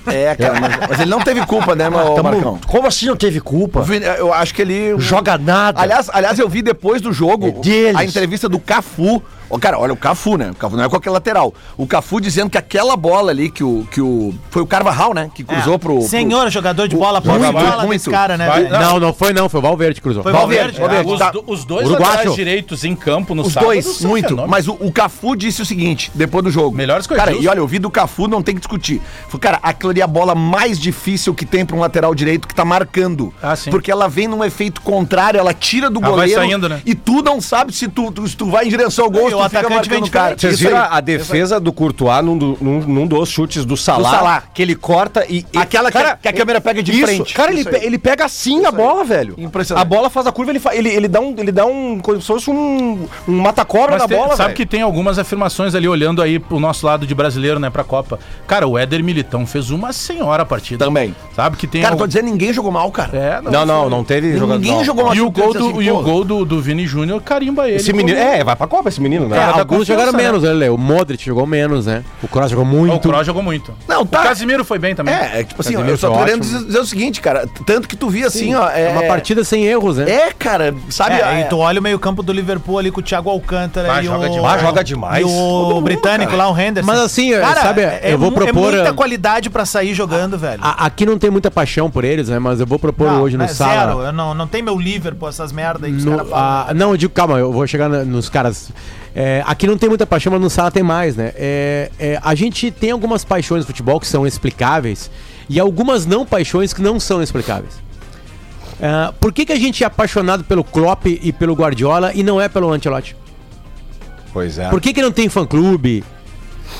né? É, cara, mas, mas ele não teve culpa, né, meu Tamo- Marcão? Como assim não teve O culpa? Vini- Eu acho que ele... Joga nada. Aliás, aliás, eu vi depois do jogo É a entrevista do Cafu. Ô, cara, olha o Cafu, né? O Cafu não é qualquer lateral. O Cafu dizendo que aquela bola ali que o. Que o foi o Carvajal, né? Que cruzou pro. pro- Senhor, jogador de bola, Muito, pode bola muito. desse cara, né? Vai- velho? Não, não foi não, foi o Valverde que cruzou. Foi Valverde, Valverde. Valverde. os, tá. os dois Uruguacho. laterais direitos em campo no Os sábado dois, muito. fenômenos. Mas o, o Cafu disse o seguinte, depois do jogo. Melhores o Cara, e olha, eu vi do Cafu, não tem que discutir. Falei, cara, aquilo ali é a bola mais difícil que tem pra um lateral direito que tá marcando. Ah, sim. Porque ela vem num efeito contrário, ela tira do Ela vai goleiro. saindo, né? E tu não sabe se tu, tu- se tu vai em direção ao gol, o atacante vem o cara. Vocês Isso viram aí. a, a defesa do Courtois num, do- num- num dos chutes do Salah, Do Salah. que ele corta e... e- Aquela que a- que a câmera pega de isso, frente. Cara, ele, Isso pe- ele pega assim a bola, velho. Impressionante. A bola faz a curva, ele, fa- ele, ele dá um... Ele dá um... Como se fosse um, um mata-cobra Mas na tem- bola, sabe velho. que tem algumas afirmações ali olhando aí pro nosso lado de brasileiro, né, pra Copa. Cara, o Éder Militão fez uma senhora partida. Também. Sabe que tem Cara, tô dizendo, ninguém jogou mal, cara. É, Não, não, não teve jogador. Ninguém não. jogou mal. E o gol do, Assim, e o gol do, do Vini Júnior carimba ele. Esse menino... como- É, vai pra Copa esse menino, né? É, Cara, alguns confiança, jogaram né? menos, né, Lele? O Modric jogou menos, né? O Kroos jogou O muito. Kroos jogou muito. Não, tá. O Casimiro foi bem também. É, é tipo assim, ó, Casemiro eu só tô querendo dizer, dizer o seguinte, cara. Tanto que tu via assim, ó. É uma partida sem erros, né? É, cara, sabe? É, é- e tu olha o meio-campo do Liverpool ali com o Thiago Alcântara Vai, e joga o. demais. Ah, joga demais. E o mundo, britânico lá, o Henderson. Mas assim, sabe, eu vou propor, É muita qualidade pra sair jogando, velho. A- aqui não tem muita paixão por eles, né? Mas eu vou propor Não, hoje no é sala. Zero. Eu não, não tem meu Liverpool, essas merda aí que os caras falam. ah, não, eu digo, calma, eu vou chegar nos caras. É, aqui não tem muita paixão, mas no sala tem mais, né? É, é, a gente tem algumas paixões no futebol que são explicáveis e algumas não paixões que não são explicáveis. Ah, por que, que a gente é apaixonado pelo Klopp e pelo Guardiola e não é pelo Ancelotti? Pois é. Por que, que não tem fã-clube?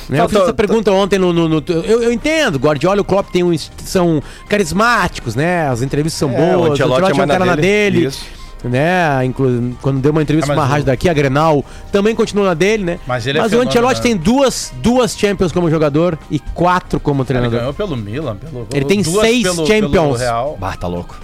Né? Eu fiz essa pergunta ontem no. no- no- eu, eu entendo, Guardiola e o Klopp tem um, são carismáticos, né? As entrevistas são É, boas, o Ancelotti é é um mais na cara na dele. dele. Isso. Né? Inclu quando deu uma entrevista Ah, pra mas uma o- rádio daqui, a Grenal, também continua na dele, né? Mas ele é o fenômeno, Ancelotti né? tem duas, duas Champions como jogador e quatro como Ele treinador. ganhou pelo Milan. Pelo, Ele tem duas seis pelo- Champions. pelo Real. Bah, tá louco.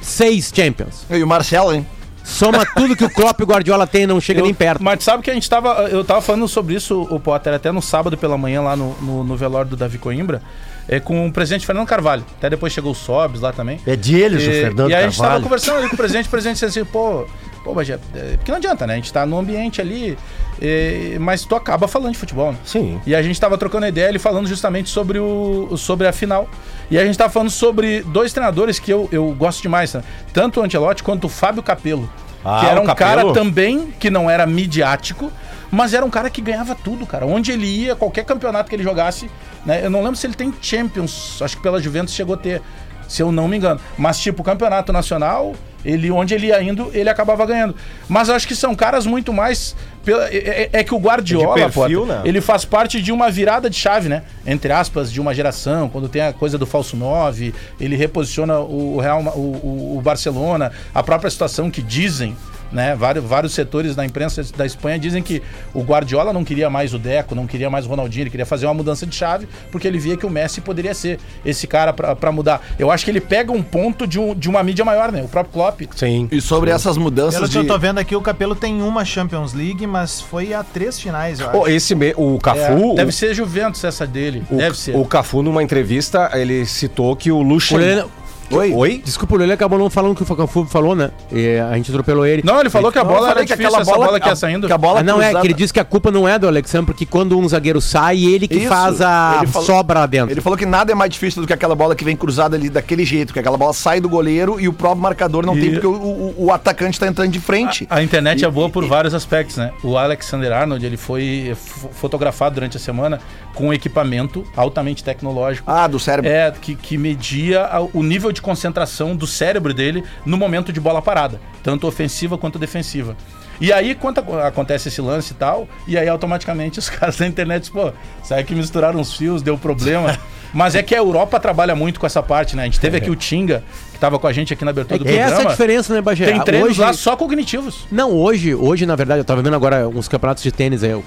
Seis Champions. E o Marcelo, hein? Soma tudo que o Klopp e o Guardiola tem, não chega Eu- nem perto. Mas sabe que a gente tava. Eu tava falando sobre isso, o Potter, até no sábado pela manhã, lá no, no, no velório do Davi Coimbra, é, com o presidente Fernando Carvalho. Até depois chegou o Sobes lá também. É deles, o E- Fernando E aí a gente tava Carvalho. conversando ali com o presidente, o presidente disse assim, pô, pô, Bagé, é, porque não adianta, né? A gente tá no ambiente ali, é, mas tu acaba falando de futebol, né? Sim. E a gente tava trocando ideia, ele falando justamente sobre, o, sobre a final. E a gente tava falando sobre dois treinadores que eu, eu gosto demais, né? tanto o Ancelotti quanto o Fábio Capello. Ah, que era o um Capello? cara também que não era midiático, mas era um cara que ganhava tudo, cara. Onde ele ia, qualquer campeonato que ele jogasse, né? Eu não lembro se ele tem Champions, acho que pela Juventus chegou a ter, se eu não me engano. Mas tipo, campeonato nacional, ele onde ele ia indo, ele acabava ganhando. Mas acho que são caras muito mais pela- é, é- é que o Guardiola, perfil, Potter, né? ele faz parte de uma virada de chave, né? Entre aspas, de uma geração, quando tem a coisa do falso 9, ele reposiciona o, Real, o- o Barcelona, a própria situação que dizem né? Vários, vários setores da imprensa da Espanha dizem que o Guardiola não queria mais o Deco, não queria mais o Ronaldinho, ele queria fazer uma mudança de chave, porque ele via que o Messi poderia ser esse cara pra pra mudar. Eu acho que ele pega um ponto de, um- de uma mídia maior, né? O próprio Klopp. Sim. E sobre essas Pelo mudanças que de... eu tô vendo aqui, o Capelo tem uma Champions League, mas foi a três finais, eu acho. Pô, esse me- o É, Cafu, deve o, ser Juventus essa dele. o, deve ser. o Cafu numa entrevista, ele citou que o O Luxemburgo... Lelê- Oi? Oi? Desculpa, o Lele acabou não falando o que o Cafu falou, né? E a gente atropelou ele. Não, ele falou que a Não, eu bola era falei que difícil, aquela essa bola- bola que ia saindo. que a bola Ah, não, é cruzada- que ele disse que a culpa não é do Alexandre, porque quando um zagueiro sai, ele que Isso, faz a ele falou- sobra lá dentro. Ele falou que nada é mais difícil do que aquela bola que vem cruzada ali daquele jeito, que aquela bola sai do goleiro e o próprio marcador não tem, porque o, o- o atacante tá entrando de frente. A internet é boa por vários aspectos, né? O Alexander Arnold, ele foi fotografado durante a semana com um equipamento altamente tecnológico. Ah, do cérebro. É, que, que media a- o nível de concentração do cérebro dele no momento de bola parada, tanto ofensiva quanto defensiva. E aí, quando ac- acontece esse lance e tal, e aí automaticamente [laughs] os caras da internet, pô, sabe que misturaram os fios, deu problema. [laughs] Mas é que a Europa trabalha muito com essa parte, né? A gente teve aqui o Tinga, que tava com a gente aqui na abertura É do que essa é a programa. diferença, né, Bagé? Tem treinos Hoje- lá só cognitivos. Não, hoje, hoje, na verdade, eu tava vendo agora uns campeonatos de tênis aí. O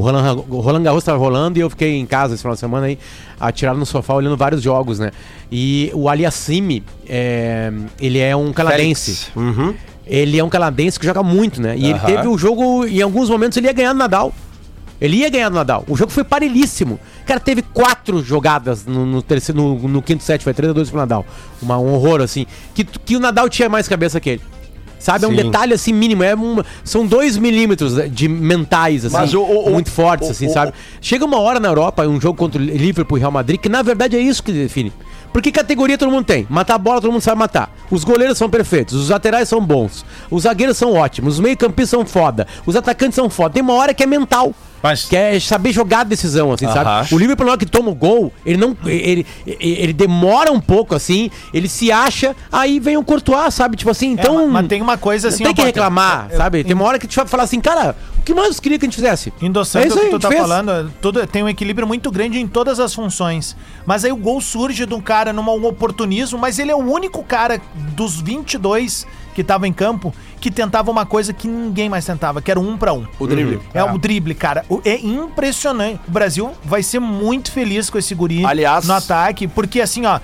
Roland, o Roland Garros tava rolando e eu fiquei em casa esse final de semana aí, atirado no sofá, olhando vários jogos, né? E o Aliassime, é, ele é um canadense. Uhum. Ele é um canadense que joga muito, né? E ele Aham. teve o jogo, em alguns momentos, ele ia ganhar do Nadal. Ele ia ganhar do Nadal. O jogo foi parelhíssimo. Cara, teve quatro jogadas no, no terceiro, no, no quinto set, foi 3 a 2 pro Nadal. Uma, um horror, assim. Que, que o Nadal tinha mais cabeça que ele. Sabe? É um Sim. detalhe assim mínimo. É uma- são dois milímetros de mentais, assim, o- o- muito fortes, o- assim, sabe? Chega uma hora na Europa, um jogo contra o Liverpool e Real Madrid, que na verdade é isso que define. Porque categoria todo mundo tem. Matar a bola todo mundo sabe matar. Os goleiros são perfeitos, os laterais são bons, os zagueiros são ótimos, os meio-campistas são foda, os atacantes são foda. Tem uma hora que é mental. Mas- Que é saber jogar a decisão, assim, Aham. sabe? O Liverpool, na hora que toma o gol, ele não. Ele, ele, demora um pouco, assim, ele se acha, aí vem o Courtois, sabe? Tipo assim, É, então. mas- mas tem uma coisa assim, tem que reclamar, eu- sabe? Tem uma hora que a gente vai falar assim, cara, o que mais queria que a gente fizesse? Endossando É isso o que tu tá fez. falando, tudo, tem um equilíbrio muito grande em todas as funções. Mas aí o gol surge de um cara num oportunismo, mas ele é o único cara dos 22 que tava em campo que tentava uma coisa que ninguém mais tentava, que era um pra um. O drible. É o drible, cara. O- É impressionante. O Brasil vai ser muito feliz com esse guri Aliás- no ataque, porque assim, ó.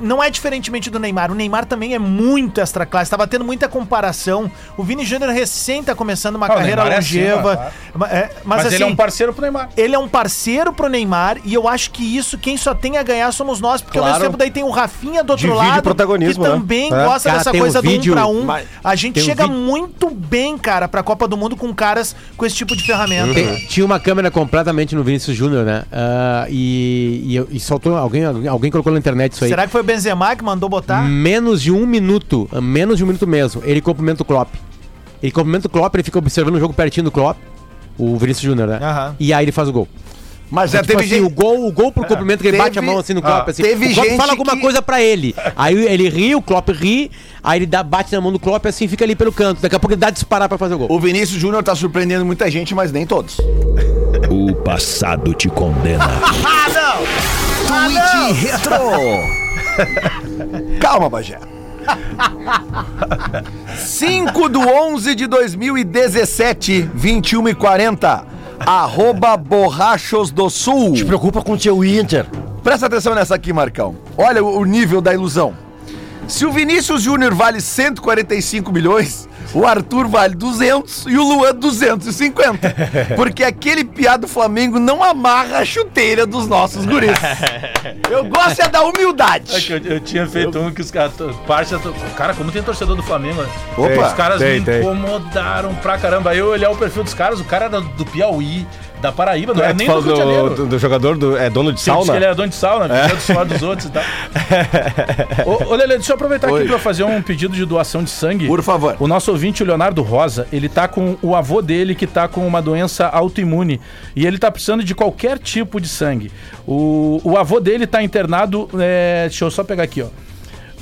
Não é diferentemente do Neymar. O Neymar também é muito extra classe. Tava tendo muita comparação. O Vini Júnior recém tá começando uma Ah, carreira é assim, longeva. Ma- é, mas, Mas, assim, ele é um parceiro pro Neymar. ele é um parceiro pro Neymar e eu acho que isso quem só tem a ganhar somos nós, porque ao Claro. mesmo tempo daí tem o Rafinha do outro Divide lado o protagonismo, que né? também É. gosta Cara, dessa um coisa do vídeo- um pra um. A gente um chega muito bem, cara, pra Copa do Mundo com caras com esse tipo de ferramenta. Tem- tinha uma câmera completamente no Vinícius Júnior, né? Ah, e, e, e soltou, alguém, alguém, colocou na internet isso aí. Será que foi Benzema que mandou botar? Menos de um minuto, menos de um minuto mesmo, ele cumprimenta o Klopp. Ele cumprimenta o Klopp, ele fica observando o jogo pertinho do Klopp, o Vinícius Júnior, né? Aham. E aí ele faz o gol. Mas já tipo teve assim, gente... o gol, o gol pro cumprimento que ele bate a teve- mão assim no ah, Klopp, assim. teve o Klopp gente fala alguma que- coisa pra ele. Aí ele ri, o Klopp ri, aí ele dá, bate na mão do Klopp assim, fica ali pelo canto. Daqui a pouco ele dá disparar pra fazer o gol. O Vinícius Júnior tá surpreendendo muita gente, mas nem todos. O passado te condena. [laughs] Tweet Retro. [laughs] Calma, Bagé. [laughs] 5 do 11 de 2017, 21 e 40. Arroba Borrachos do Sul. Te preocupa com o teu Inter. Presta atenção nessa aqui, Marcão. Olha o o nível da ilusão. Se o Vinícius Júnior vale 145 milhões, o Arthur vale 200 e o Luan 250. [laughs] Porque aquele piá do Flamengo não amarra a chuteira dos nossos guris. [laughs] Eu gosto é da É que humildade. eu, eu tinha feito um que os caras. Parte, cara, como tem torcedor do Flamengo, né? Opa, os caras tem, me tem. incomodaram pra caramba. Aí eu olhar o perfil dos caras, o cara era do Piauí, da Paraíba, não É, era nem do Janeiro. do, do jogador do. É dono de Sim, sauna? que ele era dono de sauna, vivia do suor dos outros e tal. [laughs] ô, ô, Lelê, deixa eu aproveitar Oi. aqui pra fazer um pedido de doação de sangue. Por favor. O nosso ouvinte, o Leonardo Rosa, ele tá com o avô dele que tá com uma doença autoimune e ele tá precisando de qualquer tipo de sangue. O, o avô dele tá internado, é, deixa eu só pegar aqui, ó.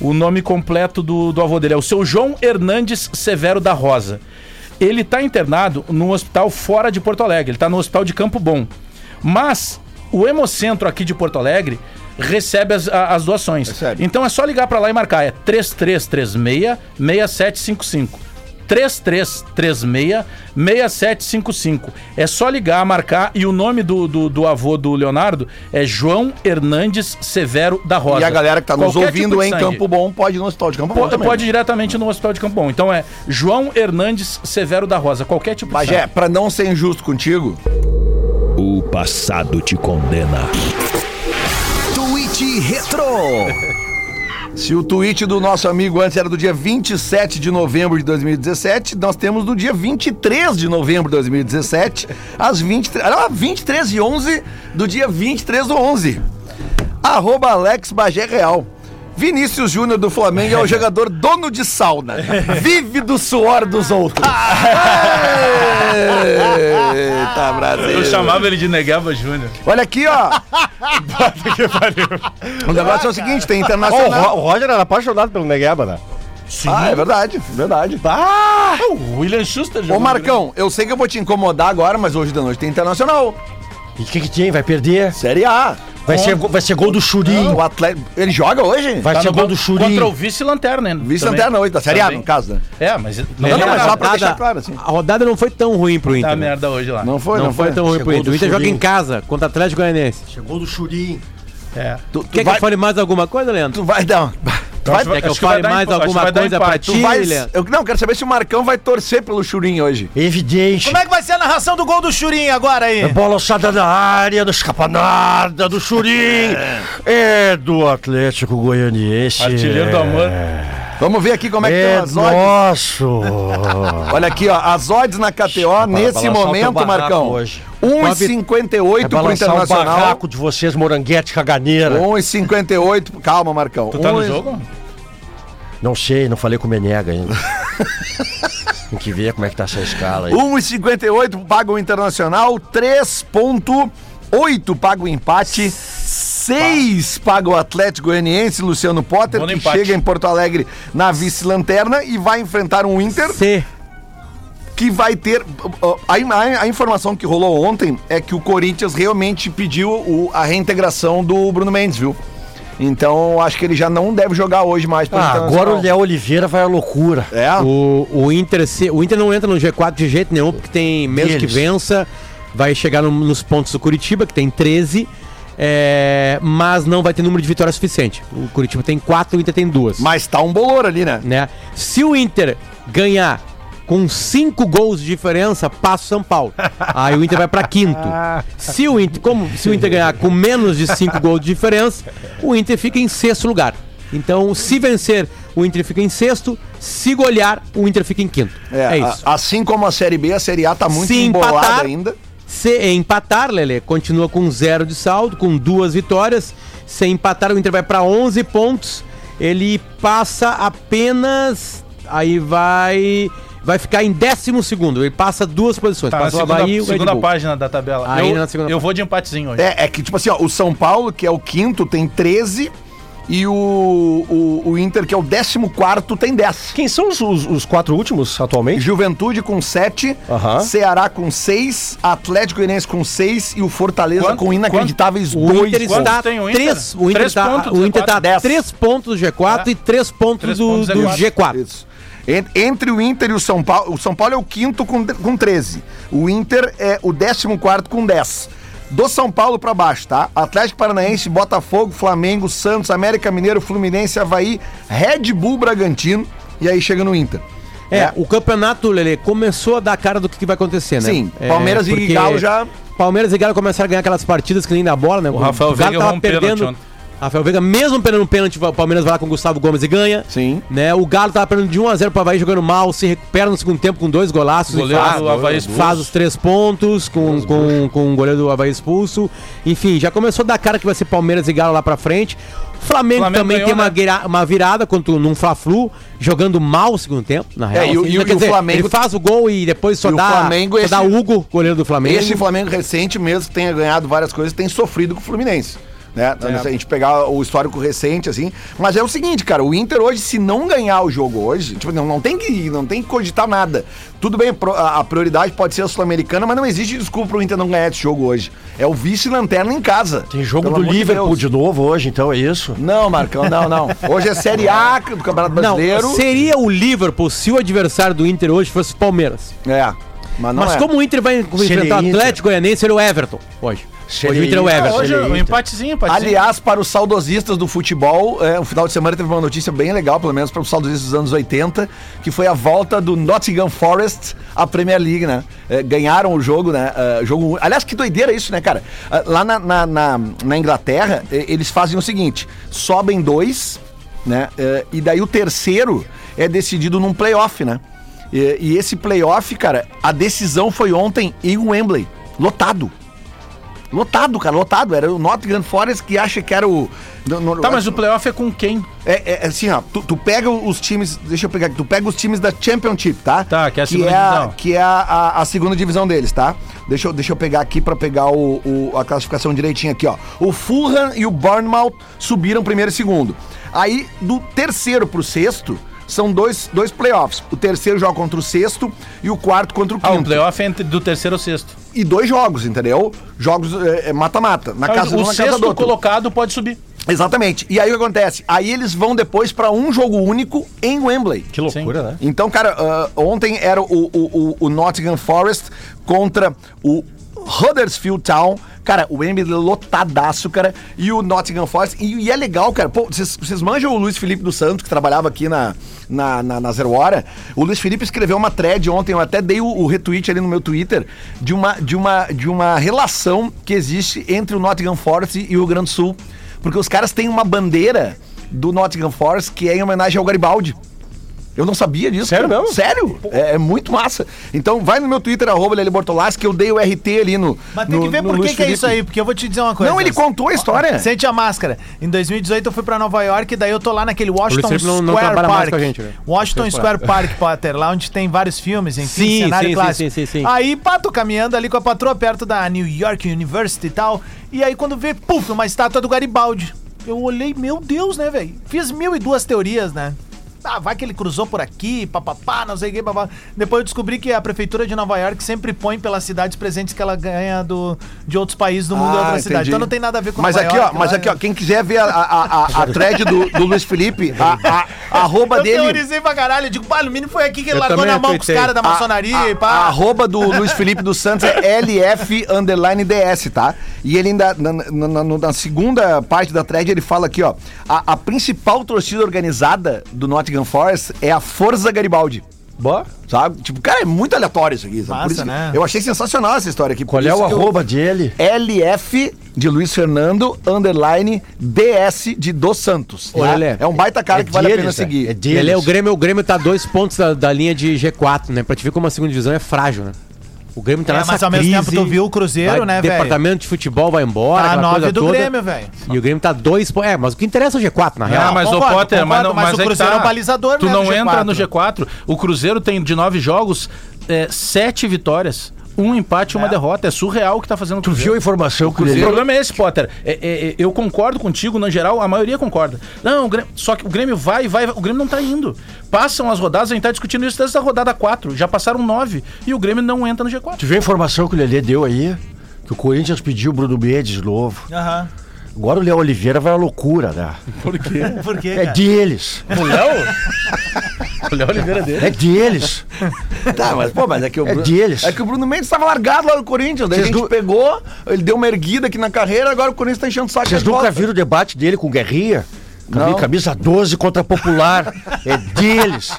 O nome completo do, do avô dele é o seu João Hernandes Severo da Rosa. Ele tá internado num hospital fora de Porto Alegre, ele tá no hospital de Campo Bom. Mas o Hemocentro aqui de Porto Alegre recebe as, a- as doações. Recebe. Então é só ligar pra lá e marcar. É 3336-6755. 3336 6755. É só ligar, marcar e o nome do, do, do avô do Leonardo é João Hernandes Severo da Rosa. E a galera que tá nos Qualquer ouvindo tipo em sangue. Campo Bom pode ir no hospital de Campo Bom Pode, também. pode ir diretamente no Hospital de Campo Bom. Então é João Hernandes Severo da Rosa. Qualquer tipo de Bagé, sangue. pra não ser injusto contigo, O passado te condena. Tweet Retro. [laughs] Se o tweet do nosso amigo antes era do dia 27 de novembro de 2017, nós temos do dia 23 de novembro de 2017, às 23, ah, 23 e 11 do dia 23 do 11. Arroba Alex Bagé Real. Vinícius Júnior do Flamengo é o [laughs] jogador dono de sauna. Vive do suor dos outros. Eita, Brasil. Eu chamava ele de Negava Júnior. Olha aqui, ó. O negócio é o seguinte, tem internacional. Ro- o Roger era apaixonado pelo Negueba, né? Ah, é verdade, verdade. Ah, o William Schuster Ô jogou no Marcão, eu sei que eu vou te incomodar agora, mas hoje da noite tem internacional. E o que, que tem? Vai perder? Série A. Vai ser, vai ser gol do Churim. O atleta. Ele joga hoje? Vai Tá ser no gol do Churim. Contra o vice-lanterna, né? Vice-lanterna hoje, da Série A, Também. no caso, né? É, mas não, Não, mas só pra deixar claro, assim. A rodada não foi tão ruim pro Inter. tá né? merda hoje lá. Não foi, Não, não, foi, tão ruim pro Inter. O Inter joga Churinho. em casa contra o Atlético Goianiense. Chegou do Churim. É. Tu, tu Quer que vai, eu fale mais alguma coisa, Leandro? tu vai dar. Tu vai, Acho Quer que eu vai fale mais alguma vai coisa pra ti, vai, eu não quero saber se o Marcão vai torcer pelo Churinho hoje. Evidente. Como é que vai ser a narração do gol do Churinho agora aí? Bola alçada na área, não escapa nada do Churim. É do Atlético Goianiense. Artilheiro do amor. Vamos ver aqui como é que É estão as odds. nosso. [laughs] Olha aqui, ó, as odds na KTO nesse momento, Marcão. hoje. 1,58 Vai pro balançar o Internacional. barraco de vocês, moranguete caganeira. 1,58. Calma, Marcão. Tu tá no 1,58. jogo? Não sei, não falei com o Menega ainda. [laughs] Tem que ver como é que tá essa escala aí. 1,58 paga o Internacional, 3,8 paga o empate, 6 paga o Atlético Goianiense, Luciano Potter, que empate. chega em Porto Alegre na vice-lanterna e vai enfrentar um Inter C. que vai ter. A, a- a informação que rolou ontem é que o Corinthians realmente pediu o- a reintegração do Bruno Mendes, viu? Então acho que ele já não deve jogar hoje mais Ah, agora o Léo Oliveira vai à loucura. É? O, o, Inter, se- o Inter não entra no G4 de jeito nenhum, porque tem, mesmo Deles. que vença, vai chegar no- nos pontos do Curitiba, que tem 13, é, mas não vai ter número de vitórias suficiente. O Curitiba tem 4, o Inter tem 2. Mas tá um bolor ali, né? Né? Se o Inter ganhar com 5 gols de diferença, passa o São Paulo. [laughs] Aí o Inter vai pra quinto. Se o Inter, como, se o Inter ganhar com menos de 5 gols de diferença, o Inter fica em sexto lugar. Então, se vencer, o Inter fica em sexto. Se golear, o Inter fica em quinto. É, isso. a- assim como a Série B, a Série A tá muito Se embolada empatar, ainda. Se empatar, Lele, continua com zero de saldo, com duas vitórias. Se empatar, o Inter vai para 11 pontos. Ele passa apenas. Aí vai. Vai ficar em décimo segundo. Ele passa duas posições. Tá na passa o segunda, Red segunda página da tabela. Aí eu, na segunda eu vou de empatezinho hoje. É, é que, tipo assim, ó, o São Paulo, que é o quinto, tem 13. E o, o, o Inter, que é o décimo quarto, tem 10. Quem são os, os- os quatro últimos atualmente? Juventude com 7, Aham. Ceará com 6, Atlético Goianiense com 6 e o Fortaleza Quanto- com inacreditáveis O 2 Inter está tem o Inter? três, o Inter Três tá, pontos do o Inter G4, tá dez. 3 pontos do G4 É. e 3 pontos Três do, pontos do do G4. G4. Isso. En- Entre o Inter e o São Paulo, o São Paulo é o quinto com, com 13. O Inter é o décimo quarto com 10. Do São Paulo pra baixo, tá? Atlético Paranaense, Botafogo, Flamengo, Santos, América Mineiro, Fluminense, Havaí, Red Bull Bragantino e aí chega no Inter. É, o campeonato, Lele, começou a dar cara do que, que vai acontecer, né? Sim, É, Palmeiras e porque Galo já- Palmeiras e Galo começaram a ganhar aquelas partidas que nem da bola, né? O Rafael Galo Veiga tava um perdendo. ontem. Rafael Veiga, mesmo perdendo um pênalti, o Palmeiras vai lá com o Gustavo Gomes e ganha. Sim. Né? O Galo tava perdendo de 1x0 pro Havaí jogando mal, se recupera no segundo tempo com dois golaços. e Goleiro faz, do Havaí expulso. faz os três pontos com, com, com o goleiro do Havaí expulso. Enfim, já começou a dar cara que vai ser Palmeiras e Galo lá pra frente. O Flamengo, Flamengo também ganhou, tem uma, né? guira- uma virada contra, num Fla-Flu, jogando mal o segundo tempo, na real. É, e o- assim. e o- Quer e o dizer, Flamengo- Ele faz o gol e depois só E o dá, Flamengo, só dá esse- Hugo, goleiro do Flamengo. Esse Flamengo recente, mesmo que tenha ganhado várias coisas, tem sofrido com o Fluminense. Né? Se a gente pegar o histórico recente, assim. Mas é o seguinte, cara, o Inter hoje, se não ganhar o jogo hoje, tipo, não, não, tem, que, não tem que cogitar nada. Tudo bem, a, prioridade pode ser a Sul-Americana, mas não existe desculpa pro Inter não ganhar esse jogo hoje. É o vice-lanterna em casa. Tem jogo do de Liverpool Deus. de novo hoje, então é isso? Não, Marcão, não, não. Hoje é Série A do Campeonato Não, Brasileiro. seria o Liverpool se o adversário do Inter hoje fosse o Palmeiras. É. Mas Mas é. como o Inter vai enfrentar o. Atlético Goianense, seria o Everton hoje. Hoje o Inter é o. Everton. Hoje ele é um empatezinho, empatezinho. Aliás, para os saudosistas do futebol, é, o final de semana teve uma notícia bem legal, pelo menos para os saudosistas dos anos 80, que foi a volta do Nottingham Forest à Premier League, né? É, ganharam o jogo, né? É, jogo, aliás, que doideira isso, né, cara? É, lá na, na, na- na Inglaterra, é, eles fazem o seguinte: sobem dois, né? É, e daí o terceiro é decidido num playoff, né? E, e esse playoff, cara, a decisão foi ontem em Wembley, lotado. Lotado, cara, lotado. Era o Nottingham Forest que acha que era o. no- no- Tá, mas o playoff é com quem? É, é assim, ó. Tu, tu pega os times. Deixa eu pegar aqui. Tu pega os times da Championship, tá? Tá, que é a segunda é divisão. Que é a, a- a segunda divisão deles, tá? Deixa eu, deixa eu pegar aqui pra pegar o, o- a classificação direitinho aqui, ó. O Fulham e o Bournemouth subiram primeiro e segundo. Aí, do terceiro pro sexto. São dois, dois playoffs. O terceiro joga contra o sexto e o quarto contra o Ah, quinto. o playoff é entre, do terceiro ao sexto. E dois jogos, entendeu? Jogos é, é, mata-mata. na Ah, casa o um, na casa sexto do outro. colocado pode subir. Exatamente. E aí o que acontece? Aí eles vão depois pra um jogo único em Wembley. Que loucura, né? Então, cara, ah, ontem era o, o, o- o Nottingham Forest contra o Huddersfield Town. Cara, o Wembley lotadaço, cara. E o Nottingham Forest. E, e é legal, cara. Pô, vocês manjam o Luiz Felipe dos Santos, que trabalhava aqui na, na, na, na Zero Hora. O Luiz Felipe escreveu uma thread ontem, eu até dei o, o retweet ali no meu Twitter, de uma, de, uma, de uma relação que existe entre o Nottingham Forest e o Grande Sul. Porque os caras têm uma bandeira do Nottingham Forest que é em homenagem ao Garibaldi. Eu não sabia disso. Sério cara. mesmo? Sério. É, é muito massa. Então vai no meu Twitter, arroba Lele Bortolassi, que eu dei o RT ali no. Mas tem no- que ver por que, que é isso aí, porque eu vou te dizer uma coisa. Não, ele contou a história. Sente a máscara. Em 2018 eu fui pra Nova York e daí eu tô lá naquele Washington Felipe não- não Square Park. com a gente, né? Washington Square Park, Potter, lá onde tem vários filmes, enfim, Sim, cenário sim, clássico. sim, sim, sim, sim. Aí, pá, tô caminhando ali com a patroa perto da New York University e tal. E aí quando vê, puf, uma estátua do Garibaldi. Eu olhei, meu Deus, né, velho? Fiz mil e duas teorias, né? Ah, vai que ele cruzou por aqui, papapá, não sei o que, papá. Depois eu descobri que a prefeitura de Nova York sempre põe pelas cidades presentes que ela ganha do, de outros países do mundo e Ah, outras cidades. Então não tem nada a ver com Mas Nova aqui, ó, York, mas lá aqui, ó, é- quem quiser ver a, a, a, a [laughs] thread do, do Luiz Felipe, a, a, a arroba Eu dele. teorizei pra caralho. Eu digo, pá, no mínimo foi aqui que ele Eu largou na mão com os caras da maçonaria a, e pá. a arroba do Luiz Felipe dos Santos é LF underline DS, tá? E ele ainda, na, na- na- na segunda parte da thread, ele fala aqui, ó. A, a principal torcida organizada do Nottingham Forest é a Forza Garibaldi. Boa. Sabe? Tipo, cara, é muito aleatório isso aqui. Sabe? Massa, isso que- né? Eu achei sensacional essa história aqui. Qual por é isso o eu- arroba dele? LF de Luiz Fernando, underline DS de Dos Santos. tá? Olha, Lelé. É um baita cara É que vale a pena seguir. É. Ele é o Grêmio, o Grêmio tá dois pontos da, da linha de G4, né? Pra te ver como a segunda divisão é frágil, né? O Grêmio tá É, nessa mas ao mesmo crise, tempo tu viu o Cruzeiro, vai- né, velho? Departamento de futebol vai embora, Tá nove do toda. Grêmio, velho. E o Grêmio tá dois. É, mas o que interessa é o G4, na Ah, real. mas o concordo, Potter, mas, concordo, não, mas mas o é Cruzeiro tá. é um balizador, Tu né, não entra G4. no G4. O Cruzeiro tem de nove jogos, é, sete vitórias. Um empate e uma É. derrota. É surreal o que tá fazendo o Tu Cruzeiro. viu a informação que O problema é esse, Potter. É, é, é, eu concordo contigo, no geral, a maioria concorda. Não, o Grêmio- só que o Grêmio vai, vai, vai, o Grêmio não tá indo. Passam as rodadas, a gente tá discutindo isso desde a rodada 4. Já passaram nove e o Grêmio não entra no G4. Tu viu a informação que o Lelê deu aí? Que o Corinthians pediu o Bruno Mendes de novo. Aham. Agora o Léo Oliveira vai à loucura, né? Por quê? [laughs] Por quê, É cara? deles. O Léo? [laughs] o Léo Oliveira dele. É deles. Tá, mas, pô, mas é que o É Bruno, deles. É que o Bruno Mendes estava largado lá no Corinthians. Daí a gente nu- pegou, ele deu uma erguida aqui na carreira, agora o Corinthians tá enchendo o saco. Vocês nunca volta. viram o debate dele com o Guerrinha? Camisa, Não. camisa 12 contra a Popular. É deles.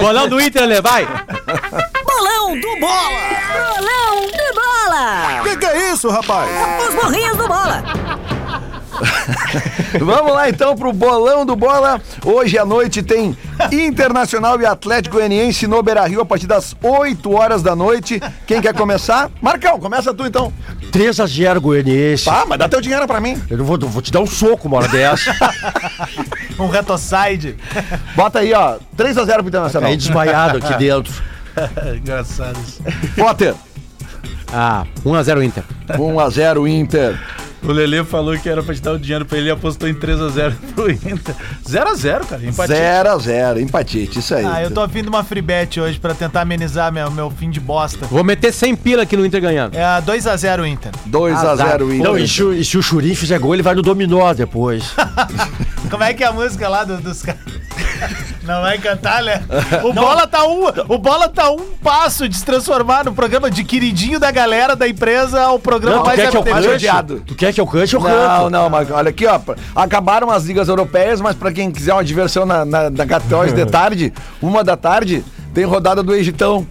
Bolão do Inter, Lê, vai! Bolão do Bola! Bolão do Bola! Que que é isso, rapaz? Os morrinhos do Bola! [laughs] Vamos lá então pro bolão do bola. Hoje à noite tem Internacional e Atlético Goianiense no Beira-Rio a partir das 8 horas da noite. Quem quer começar? Marcão, começa tu então. 3x0 Goianiense. Tá, mas dá teu dinheiro pra mim. Eu não vou, vou te dar um soco uma hora dessa. [laughs] Um retoside. Bota aí, ó, 3 a 0 pro Internacional. Caí desmaiado aqui dentro. [laughs] Engraçado isso. Potter. Ah, 1x0 Inter. 1x0 Inter. O Lelê falou que era pra te dar o dinheiro pra ele e apostou em 3x0 [laughs] pro Inter. 0x0, cara. Empatia. 0x0, empatite, isso aí. Ah, eu tô afim de uma free bet hoje pra tentar amenizar meu, meu fim de bosta. Vou meter 100 pila aqui no Inter ganhando. É 2x0 Inter. 2x0 Inter. Não, e se, o- e se o Churin fizer gol, ele vai no dominó depois. [laughs] Como é que é a música lá do- dos caras? [laughs] Não vai cantar, né? O Bola tá um, o Bola tá um passo de se transformar no programa de queridinho da galera da empresa ao programa Não, tu mais quer que eu mais odiado. Tu quer que eu cante, eu Não, canto. não, mas olha aqui, ó. Acabaram as ligas europeias, mas pra quem quiser uma diversão na, na, na de [laughs] tarde, uma da tarde, tem rodada do Egitão.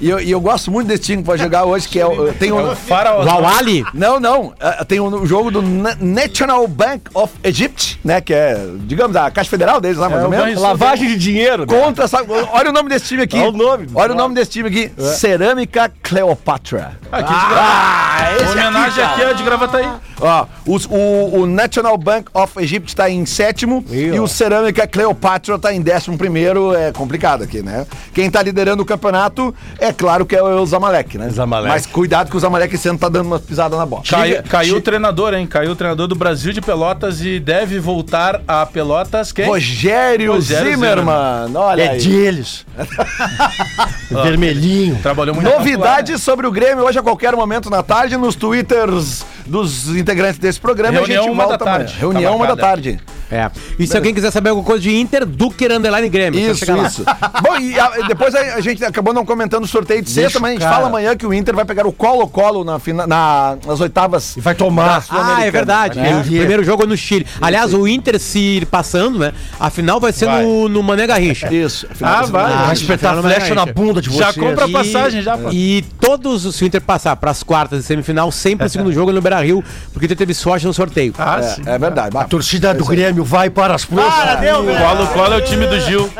E eu, e eu gosto muito desse time pra jogar hoje, que é o. [laughs] Tem É o Faraó. O Awali? não, não. eh, Tem o jogo do Na- National Bank of Egypt, né? Que é, digamos, a Caixa Federal deles lá, mais É, ou menos. Lavagem de dinheiro. né? Contra essa. Olha o nome desse time aqui. Olha o nome. Olha o nome desse time aqui. Cerâmica Cleopatra. Aqui de Gravataí. Homenagem aqui é de Gravataí. Ó, os- o, o National Bank of Egypt tá em sétimo e o Cerâmica Cleopatra tá em décimo primeiro. É complicado aqui, né? Quem tá liderando o campeonato é claro que é o Zamalek, né? Zamalek. Mas cuidado que o Zamalek esse ano tá dando umas pisadas na bola. Caiu, caiu o treinador, hein? Caiu o treinador do Brasil de Pelotas e deve voltar a Pelotas. Quem? Rogério, Rogério Zimmermann, olha É aí. deles. [laughs] Vermelhinho. Trabalhou muito Novidades sobre o Grêmio hoje a qualquer momento na tarde nos twitters dos integrantes desse programa. Reunião a gente uma volta da amanhã. tarde. Reunião Tá uma da tarde. É. E se alguém quiser saber alguma coisa de Inter, Duker Underline Grêmio. só Isso, chegar lá. isso. Bom, e a- depois a, a gente acabou não comentando o sorteio de sexta, mas a gente cara. fala amanhã que o Inter vai pegar o Colo-Colo na, na- nas oitavas. E vai tomar. Ah, é verdade. O perder. primeiro jogo é no Chile. Aliás, o Inter se ir passando, né? A final vai ser Vai. no, no Mané Garrincha. Isso. Ah, vai. Vai espetar flecha na bunda de Já vocês. compra a E- passagem já, pô. E todos, se o Inter passar para as quartas de semifinal, sempre o [laughs] segundo jogo é no Beira Rio, porque o Inter teve sorte no sorteio. Ah, sim. É, é verdade. A torcida do Grêmio vai para as próximas. Para, deu, velho. Colo, Colo é o time do Gil.